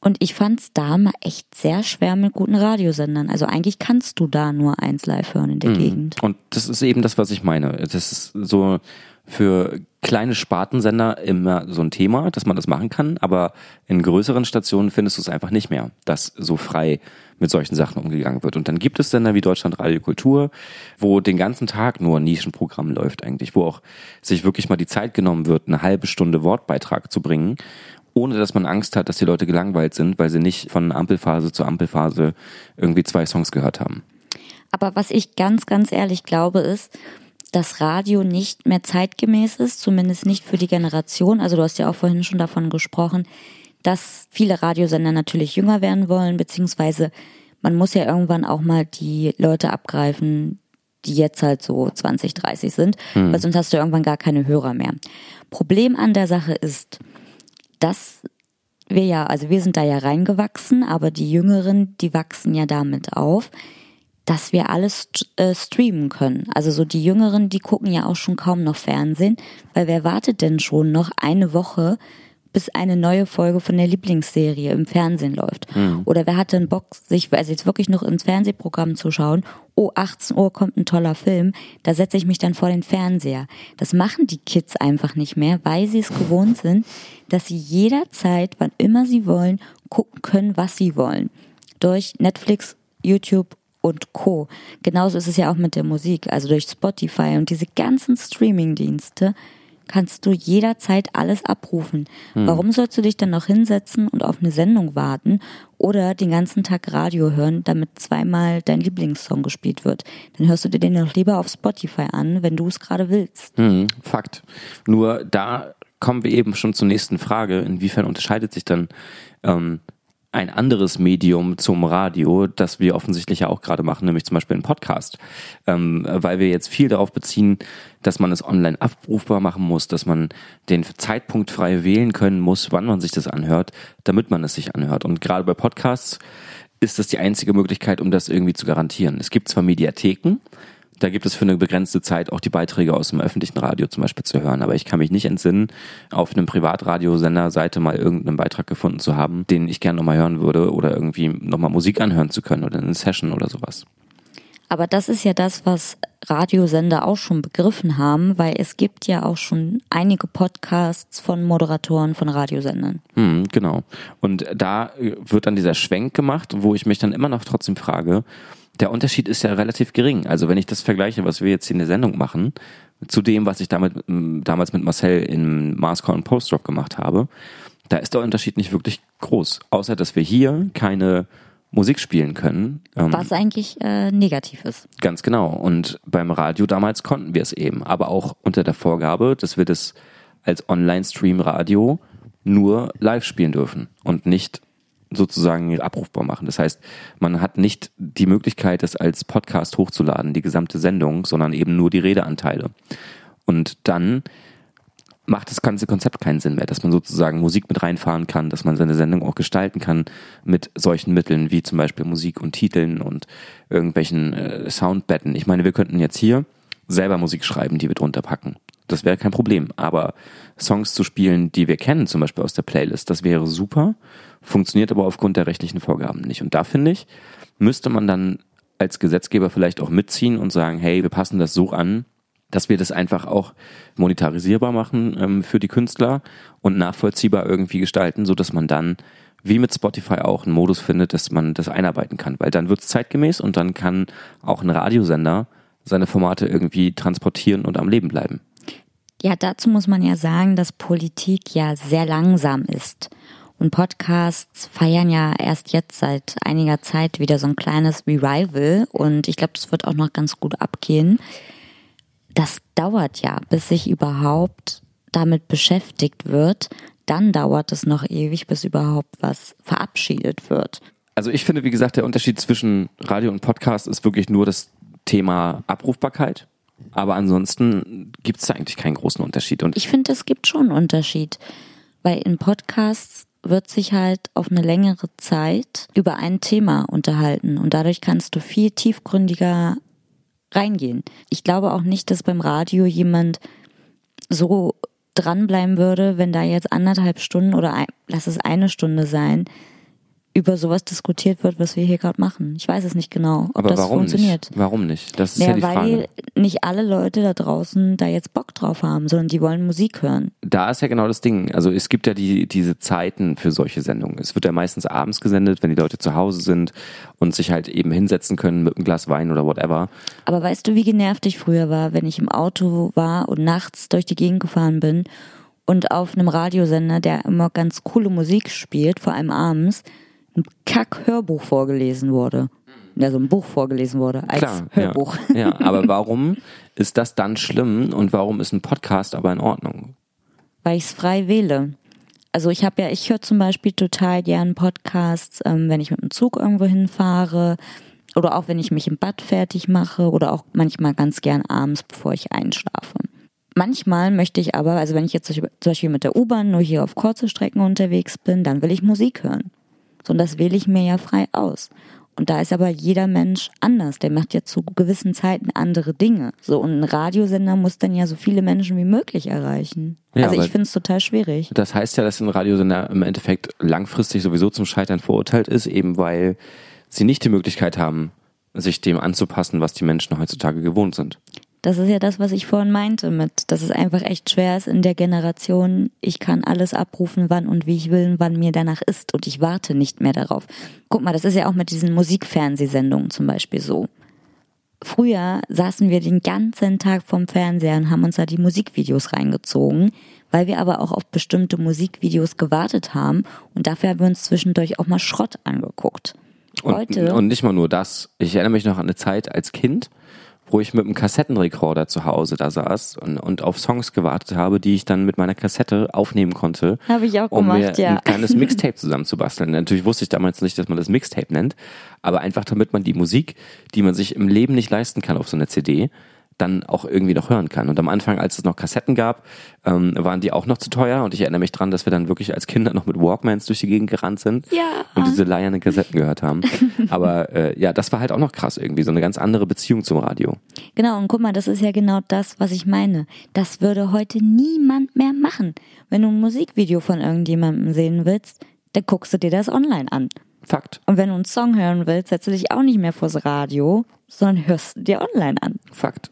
S2: und ich fand es da mal echt sehr schwer mit guten Radiosendern. Also eigentlich kannst du da nur eins live hören in der mhm. Gegend.
S1: Und das ist eben das, was ich meine. Das ist so für kleine Spartensender immer so ein Thema, dass man das machen kann, aber in größeren Stationen findest du es einfach nicht mehr, dass so frei mit solchen Sachen umgegangen wird. Und dann gibt es Sender wie Deutschland Radio Kultur, wo den ganzen Tag nur ein Nischenprogramm läuft eigentlich, wo auch sich wirklich mal die Zeit genommen wird, eine halbe Stunde Wortbeitrag zu bringen ohne dass man Angst hat, dass die Leute gelangweilt sind, weil sie nicht von Ampelphase zu Ampelphase irgendwie zwei Songs gehört haben.
S2: Aber was ich ganz, ganz ehrlich glaube, ist, dass Radio nicht mehr zeitgemäß ist, zumindest nicht für die Generation. Also du hast ja auch vorhin schon davon gesprochen, dass viele Radiosender natürlich jünger werden wollen, beziehungsweise man muss ja irgendwann auch mal die Leute abgreifen, die jetzt halt so 20, 30 sind, hm. weil sonst hast du irgendwann gar keine Hörer mehr. Problem an der Sache ist, dass wir ja, also wir sind da ja reingewachsen, aber die Jüngeren, die wachsen ja damit auf, dass wir alles äh, streamen können. Also so die Jüngeren, die gucken ja auch schon kaum noch Fernsehen, weil wer wartet denn schon noch eine Woche, bis eine neue Folge von der Lieblingsserie im Fernsehen läuft. Mhm. Oder wer hatte einen Bock, sich also jetzt wirklich noch ins Fernsehprogramm zu schauen, oh, 18 Uhr kommt ein toller Film, da setze ich mich dann vor den Fernseher. Das machen die Kids einfach nicht mehr, weil sie es gewohnt sind, dass sie jederzeit, wann immer sie wollen, gucken können, was sie wollen. Durch Netflix, YouTube und Co. Genauso ist es ja auch mit der Musik, also durch Spotify und diese ganzen Streaming-Dienste kannst du jederzeit alles abrufen. Hm. Warum sollst du dich dann noch hinsetzen und auf eine Sendung warten oder den ganzen Tag Radio hören, damit zweimal dein Lieblingssong gespielt wird? Dann hörst du dir den noch lieber auf Spotify an, wenn du es gerade willst.
S1: Hm, Fakt. Nur da kommen wir eben schon zur nächsten Frage. Inwiefern unterscheidet sich dann ähm, ein anderes Medium zum Radio, das wir offensichtlich ja auch gerade machen, nämlich zum Beispiel ein Podcast. Ähm, weil wir jetzt viel darauf beziehen, dass man es online abrufbar machen muss, dass man den Zeitpunkt frei wählen können muss, wann man sich das anhört, damit man es sich anhört. Und gerade bei Podcasts ist das die einzige Möglichkeit, um das irgendwie zu garantieren. Es gibt zwar Mediatheken, da gibt es für eine begrenzte Zeit auch die Beiträge aus dem öffentlichen Radio zum Beispiel zu hören. Aber ich kann mich nicht entsinnen, auf einem Privatradiosender-Seite mal irgendeinen Beitrag gefunden zu haben, den ich gerne nochmal hören würde oder irgendwie nochmal Musik anhören zu können oder eine Session oder sowas.
S2: Aber das ist ja das, was Radiosender auch schon begriffen haben, weil es gibt ja auch schon einige Podcasts von Moderatoren von Radiosendern.
S1: Hm, genau. Und da wird dann dieser Schwenk gemacht, wo ich mich dann immer noch trotzdem frage, der Unterschied ist ja relativ gering. Also wenn ich das vergleiche, was wir jetzt hier in der Sendung machen, zu dem, was ich damit, damals mit Marcel in Marscore und Postdoc gemacht habe, da ist der Unterschied nicht wirklich groß. Außer, dass wir hier keine Musik spielen können.
S2: Ähm, was eigentlich äh, negativ ist.
S1: Ganz genau. Und beim Radio damals konnten wir es eben. Aber auch unter der Vorgabe, dass wir das als Online-Stream-Radio nur live spielen dürfen und nicht sozusagen abrufbar machen. Das heißt, man hat nicht die Möglichkeit, das als Podcast hochzuladen, die gesamte Sendung, sondern eben nur die Redeanteile. Und dann macht das ganze Konzept keinen Sinn mehr, dass man sozusagen Musik mit reinfahren kann, dass man seine Sendung auch gestalten kann mit solchen Mitteln wie zum Beispiel Musik und Titeln und irgendwelchen äh, Soundbetten. Ich meine, wir könnten jetzt hier selber Musik schreiben, die wir drunter packen. Das wäre kein Problem. Aber Songs zu spielen, die wir kennen, zum Beispiel aus der Playlist, das wäre super funktioniert aber aufgrund der rechtlichen Vorgaben nicht. Und da finde ich, müsste man dann als Gesetzgeber vielleicht auch mitziehen und sagen, hey, wir passen das so an, dass wir das einfach auch monetarisierbar machen ähm, für die Künstler und nachvollziehbar irgendwie gestalten, so dass man dann wie mit Spotify auch einen Modus findet, dass man das einarbeiten kann, weil dann wird es zeitgemäß und dann kann auch ein Radiosender seine Formate irgendwie transportieren und am Leben bleiben.
S2: Ja, dazu muss man ja sagen, dass Politik ja sehr langsam ist. Und Podcasts feiern ja erst jetzt seit einiger Zeit wieder so ein kleines Revival und ich glaube, das wird auch noch ganz gut abgehen. Das dauert ja, bis sich überhaupt damit beschäftigt wird. Dann dauert es noch ewig, bis überhaupt was verabschiedet wird.
S1: Also ich finde, wie gesagt, der Unterschied zwischen Radio und Podcast ist wirklich nur das Thema Abrufbarkeit. Aber ansonsten gibt es da eigentlich keinen großen Unterschied. Und
S2: Ich finde, es gibt schon einen Unterschied, weil in Podcasts wird sich halt auf eine längere Zeit über ein Thema unterhalten und dadurch kannst du viel tiefgründiger reingehen. Ich glaube auch nicht, dass beim Radio jemand so dranbleiben würde, wenn da jetzt anderthalb Stunden oder ein, lass es eine Stunde sein, über sowas diskutiert wird, was wir hier gerade machen. Ich weiß es nicht genau, ob
S1: aber
S2: das
S1: warum
S2: funktioniert.
S1: nicht? Warum nicht? Das ist ja,
S2: Ja,
S1: die
S2: weil
S1: Frage.
S2: nicht alle Leute da draußen da jetzt Bock drauf haben, sondern die wollen Musik hören.
S1: Da ist ja genau das Ding. Also es gibt ja die, diese Zeiten für solche Sendungen. Es wird ja meistens abends gesendet, wenn die Leute zu Hause sind und sich halt eben hinsetzen können mit einem Glas Wein oder whatever.
S2: Aber weißt du, wie genervt ich früher war, wenn ich im Auto war und nachts durch die Gegend gefahren bin und auf einem Radiosender, der immer ganz coole Musik spielt, vor allem abends, ein Kack-Hörbuch vorgelesen wurde. Also ein Buch vorgelesen wurde als
S1: Klar,
S2: Hörbuch.
S1: Ja, ja, aber *laughs* warum ist das dann schlimm und warum ist ein Podcast aber in Ordnung?
S2: weil ich es frei wähle. Also ich habe ja, ich höre zum Beispiel total gern Podcasts, ähm, wenn ich mit dem Zug irgendwo hinfahre oder auch wenn ich mich im Bad fertig mache oder auch manchmal ganz gern abends, bevor ich einschlafe. Manchmal möchte ich aber, also wenn ich jetzt zum Beispiel mit der U-Bahn nur hier auf kurze Strecken unterwegs bin, dann will ich Musik hören. So, und das wähle ich mir ja frei aus. Und da ist aber jeder Mensch anders. Der macht ja zu gewissen Zeiten andere Dinge. So, und ein Radiosender muss dann ja so viele Menschen wie möglich erreichen.
S1: Ja,
S2: also ich finde es total schwierig.
S1: Das heißt ja, dass ein Radiosender im Endeffekt langfristig sowieso zum Scheitern verurteilt ist, eben weil sie nicht die Möglichkeit haben, sich dem anzupassen, was die Menschen heutzutage gewohnt sind.
S2: Das ist ja das, was ich vorhin meinte mit, dass es einfach echt schwer ist in der Generation. Ich kann alles abrufen, wann und wie ich will, wann mir danach ist und ich warte nicht mehr darauf. Guck mal, das ist ja auch mit diesen Musikfernsehsendungen zum Beispiel so. Früher saßen wir den ganzen Tag vorm Fernseher und haben uns da die Musikvideos reingezogen, weil wir aber auch auf bestimmte Musikvideos gewartet haben und dafür haben wir uns zwischendurch auch mal Schrott angeguckt.
S1: Und,
S2: Heute
S1: und nicht mal nur das. Ich erinnere mich noch an eine Zeit als Kind, wo ich mit einem Kassettenrekorder zu Hause da saß und, und auf Songs gewartet habe, die ich dann mit meiner Kassette aufnehmen konnte.
S2: Habe ich auch
S1: um
S2: gemacht,
S1: mir
S2: ja.
S1: ein kleines *laughs* Mixtape zusammenzubasteln. Natürlich wusste ich damals nicht, dass man das Mixtape nennt, aber einfach damit man die Musik, die man sich im Leben nicht leisten kann auf so einer CD, dann auch irgendwie noch hören kann. Und am Anfang, als es noch Kassetten gab, ähm, waren die auch noch zu teuer. Und ich erinnere mich dran, dass wir dann wirklich als Kinder noch mit Walkmans durch die Gegend gerannt sind
S2: Ja.
S1: und diese leiernen Kassetten gehört haben. *laughs* Aber äh, ja, das war halt auch noch krass irgendwie, so eine ganz andere Beziehung zum Radio.
S2: Genau, und guck mal, das ist ja genau das, was ich meine. Das würde heute niemand mehr machen. Wenn du ein Musikvideo von irgendjemandem sehen willst, dann guckst du dir das online an.
S1: Fakt,
S2: Und wenn du einen Song hören willst, setzt du dich auch nicht mehr vors Radio, sondern hörst dir online an.
S1: Fakt.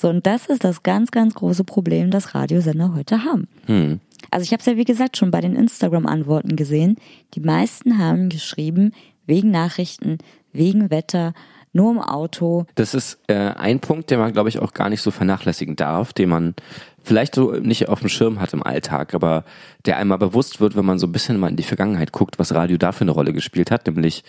S2: So, und das ist das ganz, ganz große Problem, das Radiosender heute haben.
S1: Hm.
S2: Also ich habe es ja, wie gesagt, schon bei den Instagram-Antworten gesehen. Die meisten haben geschrieben, wegen Nachrichten, wegen Wetter, nur im Auto.
S1: Das ist äh, ein Punkt, den man, glaube ich, auch gar nicht so vernachlässigen darf, den man vielleicht so nicht auf dem Schirm hat im Alltag, aber der einmal bewusst wird, wenn man so ein bisschen mal in die Vergangenheit guckt, was Radio da für eine Rolle gespielt hat, nämlich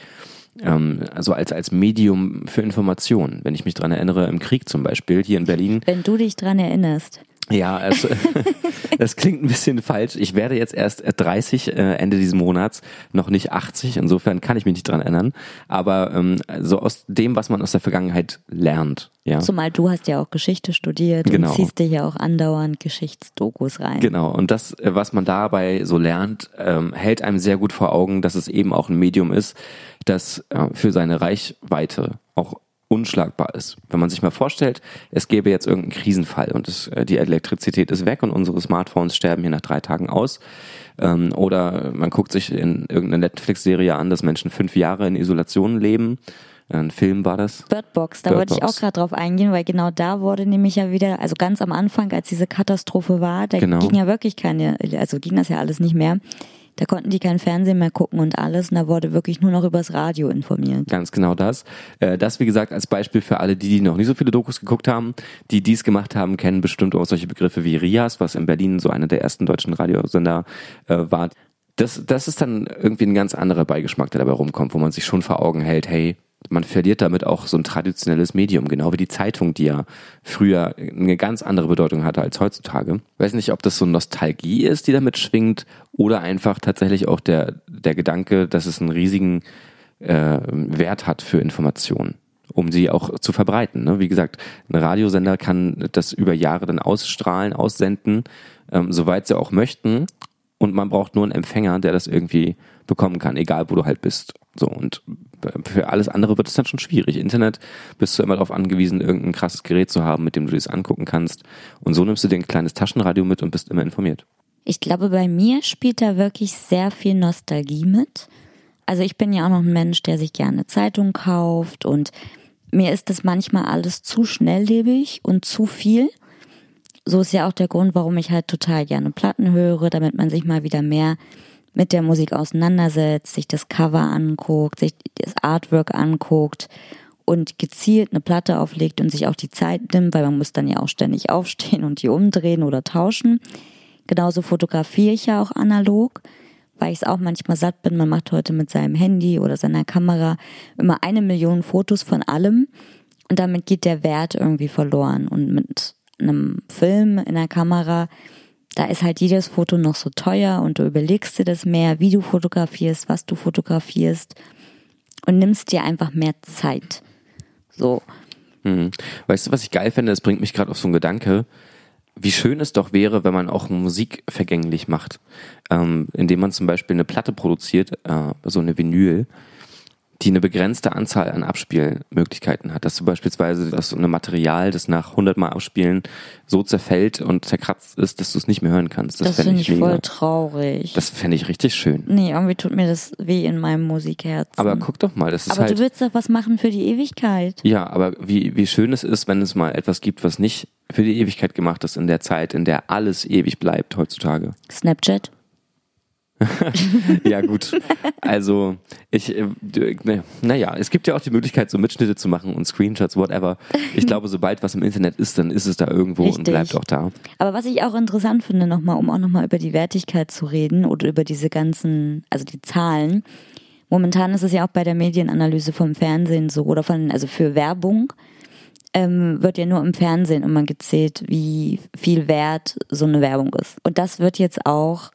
S1: ähm, also als, als Medium für Information. Wenn ich mich dran erinnere, im Krieg zum Beispiel, hier in Berlin,
S2: Wenn du dich dran erinnerst.
S1: Ja, es, *laughs* das klingt ein bisschen falsch. Ich werde jetzt erst 30 äh, Ende dieses Monats, noch nicht 80. Insofern kann ich mich nicht dran erinnern. Aber ähm, so aus dem, was man aus der Vergangenheit lernt. Ja,
S2: Zumal du hast ja auch Geschichte studiert
S1: Genau.
S2: und ziehst dir ja auch andauernd Geschichtsdokus rein.
S1: genau. Und das, äh, was man dabei so lernt, ähm, hält einem sehr gut vor Augen, dass es eben auch ein Medium ist, das äh, für seine Reichweite auch unschlagbar ist. Wenn man sich mal vorstellt, es gäbe jetzt irgendeinen Krisenfall und es, äh, die Elektrizität ist weg und unsere Smartphones sterben hier nach drei Tagen aus. Ähm, oder man guckt sich in irgendeine Netflix-Serie an, dass Menschen fünf Jahre in Isolation leben. Ein Film war das.
S2: Birdbox, da
S1: Bird
S2: wollte ich
S1: Box.
S2: auch gerade drauf eingehen, weil genau da wurde nämlich ja wieder, also ganz am Anfang, als diese Katastrophe war, da
S1: Genau.
S2: ging ja wirklich keine, also ging das ja alles nicht mehr. Da konnten die kein Fernsehen mehr gucken und alles und da wurde wirklich nur noch übers Radio informiert.
S1: Ganz genau das. Äh, Das, wie gesagt, als Beispiel für alle, die, die noch nie so viele Dokus geguckt haben. Die dies gemacht haben, kennen bestimmt auch solche Begriffe wie RIAS, was in Berlin so einer der ersten deutschen Radiosender äh, war. Das, das ist dann irgendwie ein ganz anderer Beigeschmack, der dabei rumkommt, wo man sich schon vor Augen hält, hey, man verliert damit auch so ein traditionelles Medium, genau wie die Zeitung, die ja früher eine ganz andere Bedeutung hatte als heutzutage. Weiß nicht, ob das so Nostalgie ist, die damit schwingt, oder einfach tatsächlich auch der, der Gedanke, dass es einen riesigen äh, Wert hat für Informationen. um sie auch zu verbreiten. Ne? Wie gesagt, ein Radiosender kann das über Jahre dann ausstrahlen, aussenden, ähm, soweit sie auch möchten. Und man braucht nur einen Empfänger, der das irgendwie bekommen kann, egal wo du halt bist. So und für alles andere wird es dann schon schwierig. Internet bist du immer darauf angewiesen, irgendein krasses Gerät zu haben, mit dem du das angucken kannst. Und so nimmst du dir ein kleines Taschenradio mit und bist immer informiert.
S2: Ich glaube, bei mir spielt da wirklich sehr viel Nostalgie mit. Also ich bin ja auch noch ein Mensch, der sich gerne Zeitung kauft und mir ist das manchmal alles zu schnelllebig und zu viel. So ist ja auch der Grund, warum ich halt total gerne Platten höre, damit man sich mal wieder mehr mit der Musik auseinandersetzt, sich das Cover anguckt, sich das Artwork anguckt und gezielt eine Platte auflegt und sich auch die Zeit nimmt, weil man muss dann ja auch ständig aufstehen und die umdrehen oder tauschen. Genauso fotografiere ich ja auch analog, weil ich es auch manchmal satt bin. Man macht heute mit seinem Handy oder seiner Kamera immer eine Million Fotos von allem und damit geht der Wert irgendwie verloren. Und mit einem Film in der Kamera, da ist halt jedes Foto noch so teuer und du überlegst dir das mehr, wie du fotografierst, was du fotografierst und nimmst dir einfach mehr Zeit. So.
S1: Mhm. Weißt du, was ich geil finde? Das bringt mich gerade auf so einen Gedanke wie schön es doch wäre, wenn man auch Musik vergänglich macht, ähm, indem man zum Beispiel eine Platte produziert, äh, so eine Vinyl, die eine begrenzte Anzahl an Abspielmöglichkeiten hat. Dass du beispielsweise das so ein Material, das nach 100 Mal Abspielen so zerfällt und zerkratzt ist, dass du es nicht mehr hören kannst.
S2: Das, das finde ich, ich voll traurig.
S1: Das fände ich richtig schön.
S2: Nee, irgendwie tut mir das weh in meinem Musikherz.
S1: Aber guck doch mal, das ist
S2: aber
S1: halt...
S2: Aber du willst doch was machen für die Ewigkeit.
S1: Ja, aber wie, wie schön es ist, wenn es mal etwas gibt, was nicht für die Ewigkeit gemacht ist in der Zeit, in der alles ewig bleibt heutzutage.
S2: Snapchat? *laughs*
S1: ja, gut. Also, ich, äh, naja, es gibt ja auch die Möglichkeit, so Mitschnitte zu machen und Screenshots, whatever. Ich glaube, sobald was im Internet ist, dann ist es da irgendwo Richtig. und bleibt auch da.
S2: Aber was ich auch interessant finde, nochmal, um auch nochmal über die Wertigkeit zu reden oder über diese ganzen, also die Zahlen. Momentan ist es ja auch bei der Medienanalyse vom Fernsehen so oder von, also für Werbung ähm, wird ja nur im Fernsehen immer gezählt, wie viel wert so eine Werbung ist. Und das wird jetzt auch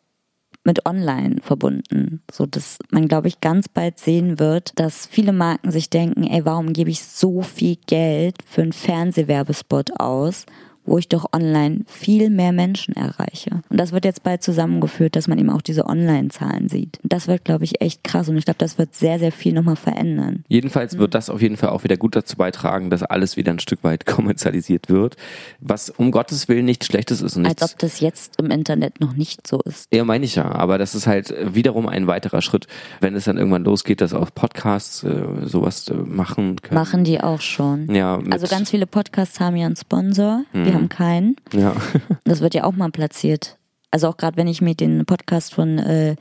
S2: mit Online verbunden, so dass man, glaube ich, ganz bald sehen wird, dass viele Marken sich denken, ey, warum gebe ich so viel Geld für einen Fernsehwerbespot aus wo ich doch online viel mehr Menschen erreiche. Und das wird jetzt bald zusammengeführt, dass man eben auch diese Online-Zahlen sieht. Und das wird, glaube ich, echt krass. Und ich glaube, das wird sehr, sehr viel nochmal verändern.
S1: Jedenfalls wird das auf jeden Fall auch wieder gut dazu beitragen, dass alles wieder ein Stück weit *laughs* kommerzialisiert wird. Was um Gottes Willen nichts Schlechtes ist. Und nichts
S2: Als ob das jetzt im Internet noch nicht so ist.
S1: Ja, meine ich ja. Aber das ist halt wiederum ein weiterer Schritt, wenn es dann irgendwann losgeht, dass auch Podcasts äh, sowas äh, machen können.
S2: Machen die auch schon.
S1: Ja.
S2: Also ganz viele Podcasts haben ja einen Sponsor. Mhm haben keinen.
S1: Ja. *laughs*
S2: Das wird ja auch mal platziert. Also auch gerade wenn ich mir den Podcast von äh,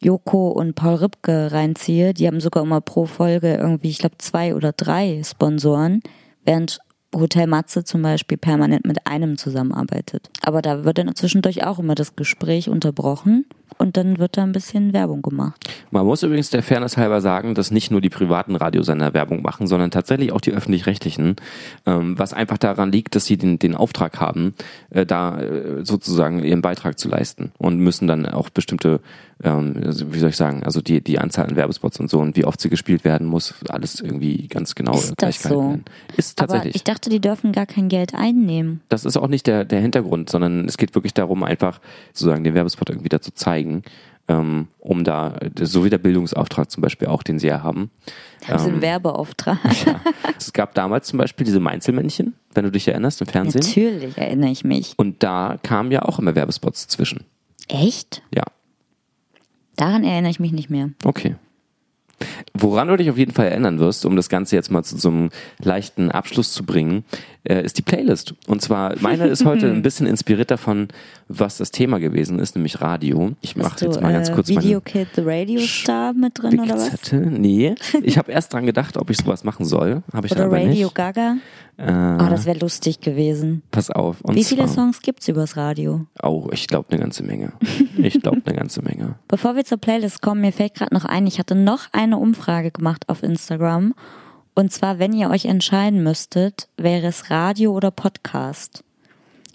S2: Joko und Paul Ripke reinziehe, die haben sogar immer pro Folge irgendwie, ich glaube, zwei oder drei Sponsoren, während Hotel Matze zum Beispiel permanent mit einem zusammenarbeitet. Aber da wird dann zwischendurch auch immer das Gespräch unterbrochen und dann wird da ein bisschen Werbung gemacht.
S1: Man muss übrigens der Fairness halber sagen, dass nicht nur die privaten Radiosender Werbung machen, sondern tatsächlich auch die öffentlich-rechtlichen, ähm, was einfach daran liegt, dass sie den, den Auftrag haben, äh, da äh, sozusagen ihren Beitrag zu leisten und müssen dann auch bestimmte, ähm, also wie soll ich sagen, also die, die Anzahl an Werbespots und so und wie oft sie gespielt werden, muss alles irgendwie ganz genau
S2: ist gleich das so? werden.
S1: Ist tatsächlich.
S2: Aber ich dachte, die dürfen gar kein Geld einnehmen.
S1: Das ist auch nicht der, der Hintergrund, sondern es geht wirklich darum, einfach sozusagen den Werbespot irgendwie dazu zeigen ähm, um da, so wie der Bildungsauftrag zum Beispiel auch, den sie ja haben.
S2: Einen ähm, Werbeauftrag. *laughs*
S1: Ja. Es gab damals zum Beispiel diese Mainzelmännchen, wenn du dich erinnerst, im Fernsehen.
S2: Natürlich erinnere ich mich.
S1: Und da kamen ja auch immer Werbespots zwischen.
S2: Echt?
S1: Ja.
S2: Daran erinnere ich mich nicht mehr.
S1: Okay. Woran du dich auf jeden Fall erinnern wirst, um das Ganze jetzt mal zu so einem leichten Abschluss zu bringen, äh, ist die Playlist. Und zwar, meine ist heute *laughs* ein bisschen inspiriert davon, was das Thema gewesen ist, nämlich Radio. Ich mache jetzt mal ganz
S2: äh,
S1: kurz
S2: Video Kid the Radio Star mit drin oder was?
S1: Nee, ich habe erst dran gedacht, ob ich sowas machen soll. Habe ich
S2: oder
S1: aber
S2: Radio
S1: nicht.
S2: Gaga? Äh, oh, das wäre lustig gewesen.
S1: Pass auf.
S2: Wie viele Songs gibt's übers Radio?
S1: Oh, ich glaube eine ganze Menge. *laughs* Ich glaube eine ganze Menge.
S2: Bevor wir zur Playlist kommen, mir fällt gerade noch ein, ich hatte noch eine Umfrage gemacht auf Instagram. Und zwar, wenn ihr euch entscheiden müsstet, wäre es Radio oder Podcast?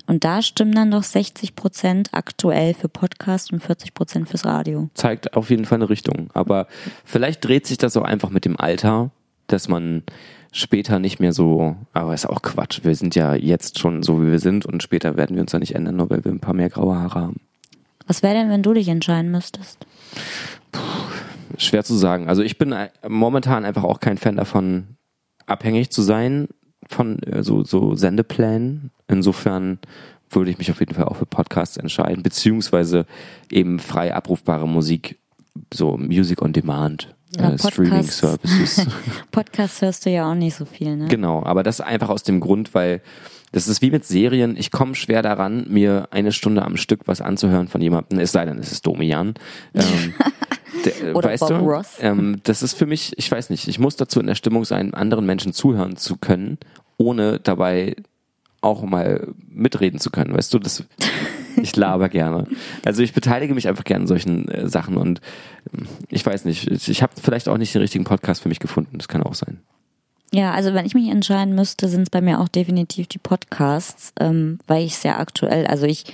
S2: Und da stimmen dann doch 60 Prozent aktuell für Podcast und 40 Prozent fürs Radio.
S1: Zeigt auf jeden Fall eine Richtung. Aber vielleicht dreht sich das auch einfach mit dem Alter, dass man später nicht mehr so, aber ist auch Quatsch. Wir sind ja jetzt schon so, wie wir sind und später werden wir uns ja nicht ändern, nur weil wir ein paar mehr graue Haare haben.
S2: Was wäre denn, wenn du dich entscheiden müsstest?
S1: Schwer zu sagen. Also ich bin äh, momentan einfach auch kein Fan davon, abhängig zu sein von äh, so, so Sendeplänen. Insofern würde ich mich auf jeden Fall auch für Podcasts entscheiden, beziehungsweise eben frei abrufbare Musik, so Music on Demand. Äh, Streaming
S2: Podcasts.
S1: Services. *laughs* *laughs*
S2: Podcast hörst du ja auch nicht so viel, ne?
S1: Genau, aber das einfach aus dem Grund, weil das ist wie mit Serien. Ich komme schwer daran, mir eine Stunde am Stück was anzuhören von jemandem, es sei denn, es ist Domian. *laughs* Ähm, der,
S2: Oder
S1: weißt
S2: Bob
S1: du,
S2: Ross.
S1: Ähm, das ist für mich, ich weiß nicht, ich muss dazu in der Stimmung sein, anderen Menschen zuhören zu können, ohne dabei auch mal mitreden zu können. Weißt du, das, ich laber gerne. Also ich beteilige mich einfach gerne an solchen äh, Sachen und ähm, ich weiß nicht, ich, ich habe vielleicht auch nicht den richtigen Podcast für mich gefunden. Das kann auch sein.
S2: Ja, also wenn ich mich entscheiden müsste, sind es bei mir auch definitiv die Podcasts, ähm, weil ich sehr aktuell, also ich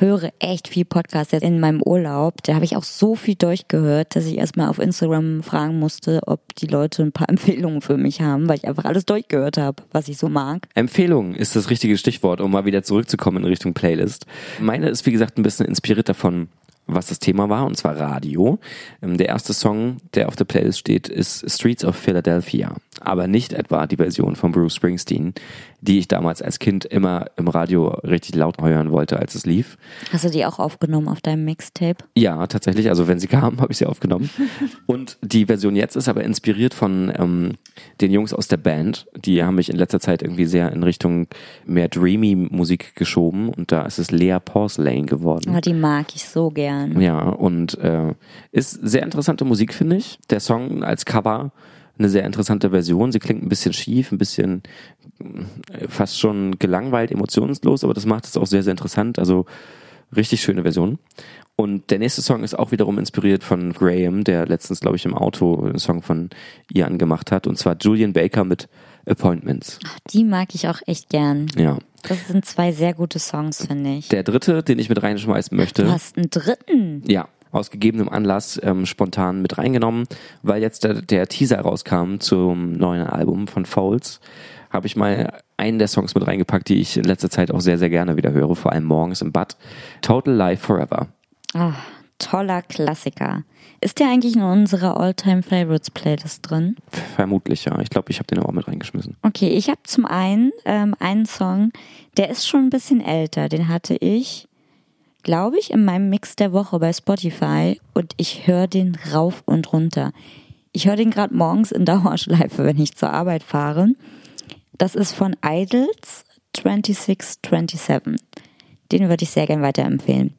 S2: höre echt viel Podcasts jetzt in meinem Urlaub. Da habe ich auch so viel durchgehört, dass ich erstmal auf Instagram fragen musste, ob die Leute ein paar *laughs* Empfehlungen für mich haben, weil ich einfach alles durchgehört habe, was ich so mag.
S1: Empfehlung ist das richtige Stichwort, um mal wieder zurückzukommen in Richtung Playlist. Meine ist, wie gesagt, ein bisschen inspiriert davon, was das Thema war, und zwar Radio. Ähm, Der erste Song, der auf der Playlist steht, ist Streets of Philadelphia. Aber nicht etwa die Version von Bruce Springsteen, die ich damals als Kind immer im Radio richtig laut hören wollte, als es lief.
S2: Hast du die auch aufgenommen auf deinem Mixtape?
S1: Ja, tatsächlich. Also wenn sie kam, *laughs* habe ich sie aufgenommen. Und die Version jetzt ist aber inspiriert von ähm, den Jungs aus der Band. Die haben mich in letzter Zeit irgendwie sehr in Richtung mehr dreamy Musik geschoben. Und da ist es Lea Porcelain geworden.
S2: Oh, die mag ich so gern.
S1: Ja, und äh, ist sehr interessante Musik, finde ich. Der Song als Cover eine sehr interessante Version. Sie klingt ein bisschen schief, ein bisschen äh, fast schon gelangweilt, emotionslos, aber das macht es auch sehr, sehr interessant. Also richtig schöne Version. Und der nächste Song ist auch wiederum inspiriert von Graham, der letztens, glaube ich, im Auto einen Song von ihr angemacht hat. Und zwar Julian Baker mit Appointments.
S2: Die mag ich auch echt gern.
S1: Ja.
S2: Das sind zwei sehr gute Songs, finde ich.
S1: Der dritte, den ich mit reinschmeißen möchte.
S2: Du hast einen dritten.
S1: Ja, aus gegebenem Anlass ähm, spontan mit reingenommen, weil jetzt der, der Teaser rauskam zum neuen Album von Foles, habe ich mal einen der Songs mit reingepackt, die ich in letzter Zeit auch sehr, sehr gerne wieder höre, vor allem morgens im Bad. Total Life Forever.
S2: Ah, toller Klassiker. Ist der eigentlich in unserer All-Time Favorites Playlist drin?
S1: Vermutlich, ja. Ich glaube, ich habe den auch mit reingeschmissen.
S2: Okay, ich habe zum einen ähm, einen Song, der ist schon ein bisschen älter. Den hatte ich, glaube ich, in meinem Mix der Woche bei Spotify und ich höre den rauf und runter. Ich höre den gerade morgens in Dauerschleife, wenn ich zur Arbeit fahre. Das ist von Idols 2627. Den würde ich sehr gern weiterempfehlen.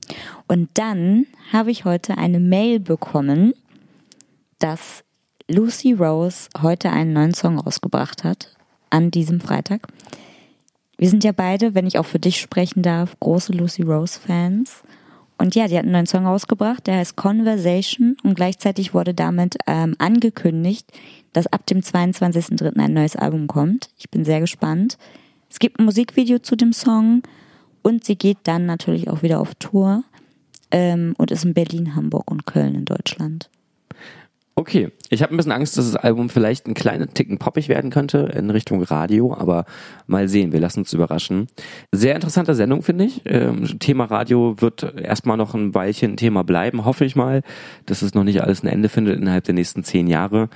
S2: Und dann habe ich heute eine Mail bekommen, dass Lucy Rose heute einen neuen Song rausgebracht hat, an diesem Freitag. Wir sind ja beide, wenn ich auch für dich sprechen darf, große Lucy Rose-Fans. Und ja, die hat einen neuen Song rausgebracht, der heißt Conversation und gleichzeitig wurde damit ähm, angekündigt, dass ab dem 22.03. ein neues Album kommt. Ich bin sehr gespannt. Es gibt ein Musikvideo zu dem Song und sie geht dann natürlich auch wieder auf Tour ähm, und ist in Berlin, Hamburg und Köln in Deutschland.
S1: Okay, ich habe ein bisschen Angst, dass das Album vielleicht einen kleinen Ticken poppig werden könnte in Richtung Radio, aber mal sehen, wir lassen uns überraschen. Sehr interessante Sendung, finde ich. Ähm, Thema Radio wird erstmal noch ein Weilchen Thema bleiben, hoffe ich mal, dass es noch nicht alles ein Ende findet innerhalb der nächsten zehn Jahre.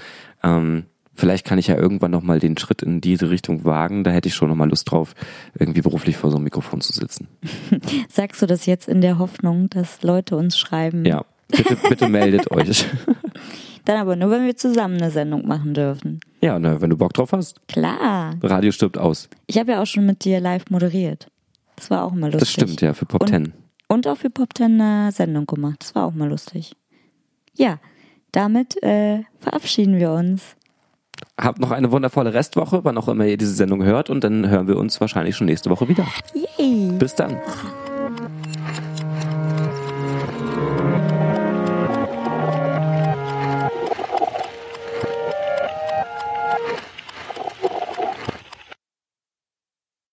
S1: Ähm, vielleicht kann ich ja irgendwann noch mal den Schritt in diese Richtung wagen. Da hätte ich schon noch mal Lust drauf, irgendwie beruflich vor so einem Mikrofon zu sitzen. *laughs*
S2: Sagst du das jetzt in der Hoffnung, dass Leute uns schreiben?
S1: Ja, bitte, bitte meldet *laughs* euch.
S2: Dann aber nur, wenn wir zusammen eine Sendung machen dürfen.
S1: Ja, na, wenn du Bock drauf hast.
S2: Klar.
S1: Radio stirbt aus.
S2: Ich habe ja auch schon mit dir live moderiert. Das war auch mal lustig.
S1: Das stimmt, ja, für Pop
S2: Und-
S1: 10.
S2: Und auch für Pop 10 eine Sendung gemacht. Das war auch mal lustig. Ja, damit äh, verabschieden wir uns.
S1: Habt noch eine wundervolle Restwoche, wann auch immer ihr diese Sendung hört und dann hören wir uns wahrscheinlich schon nächste Woche wieder.
S2: Yay!
S1: Bis dann.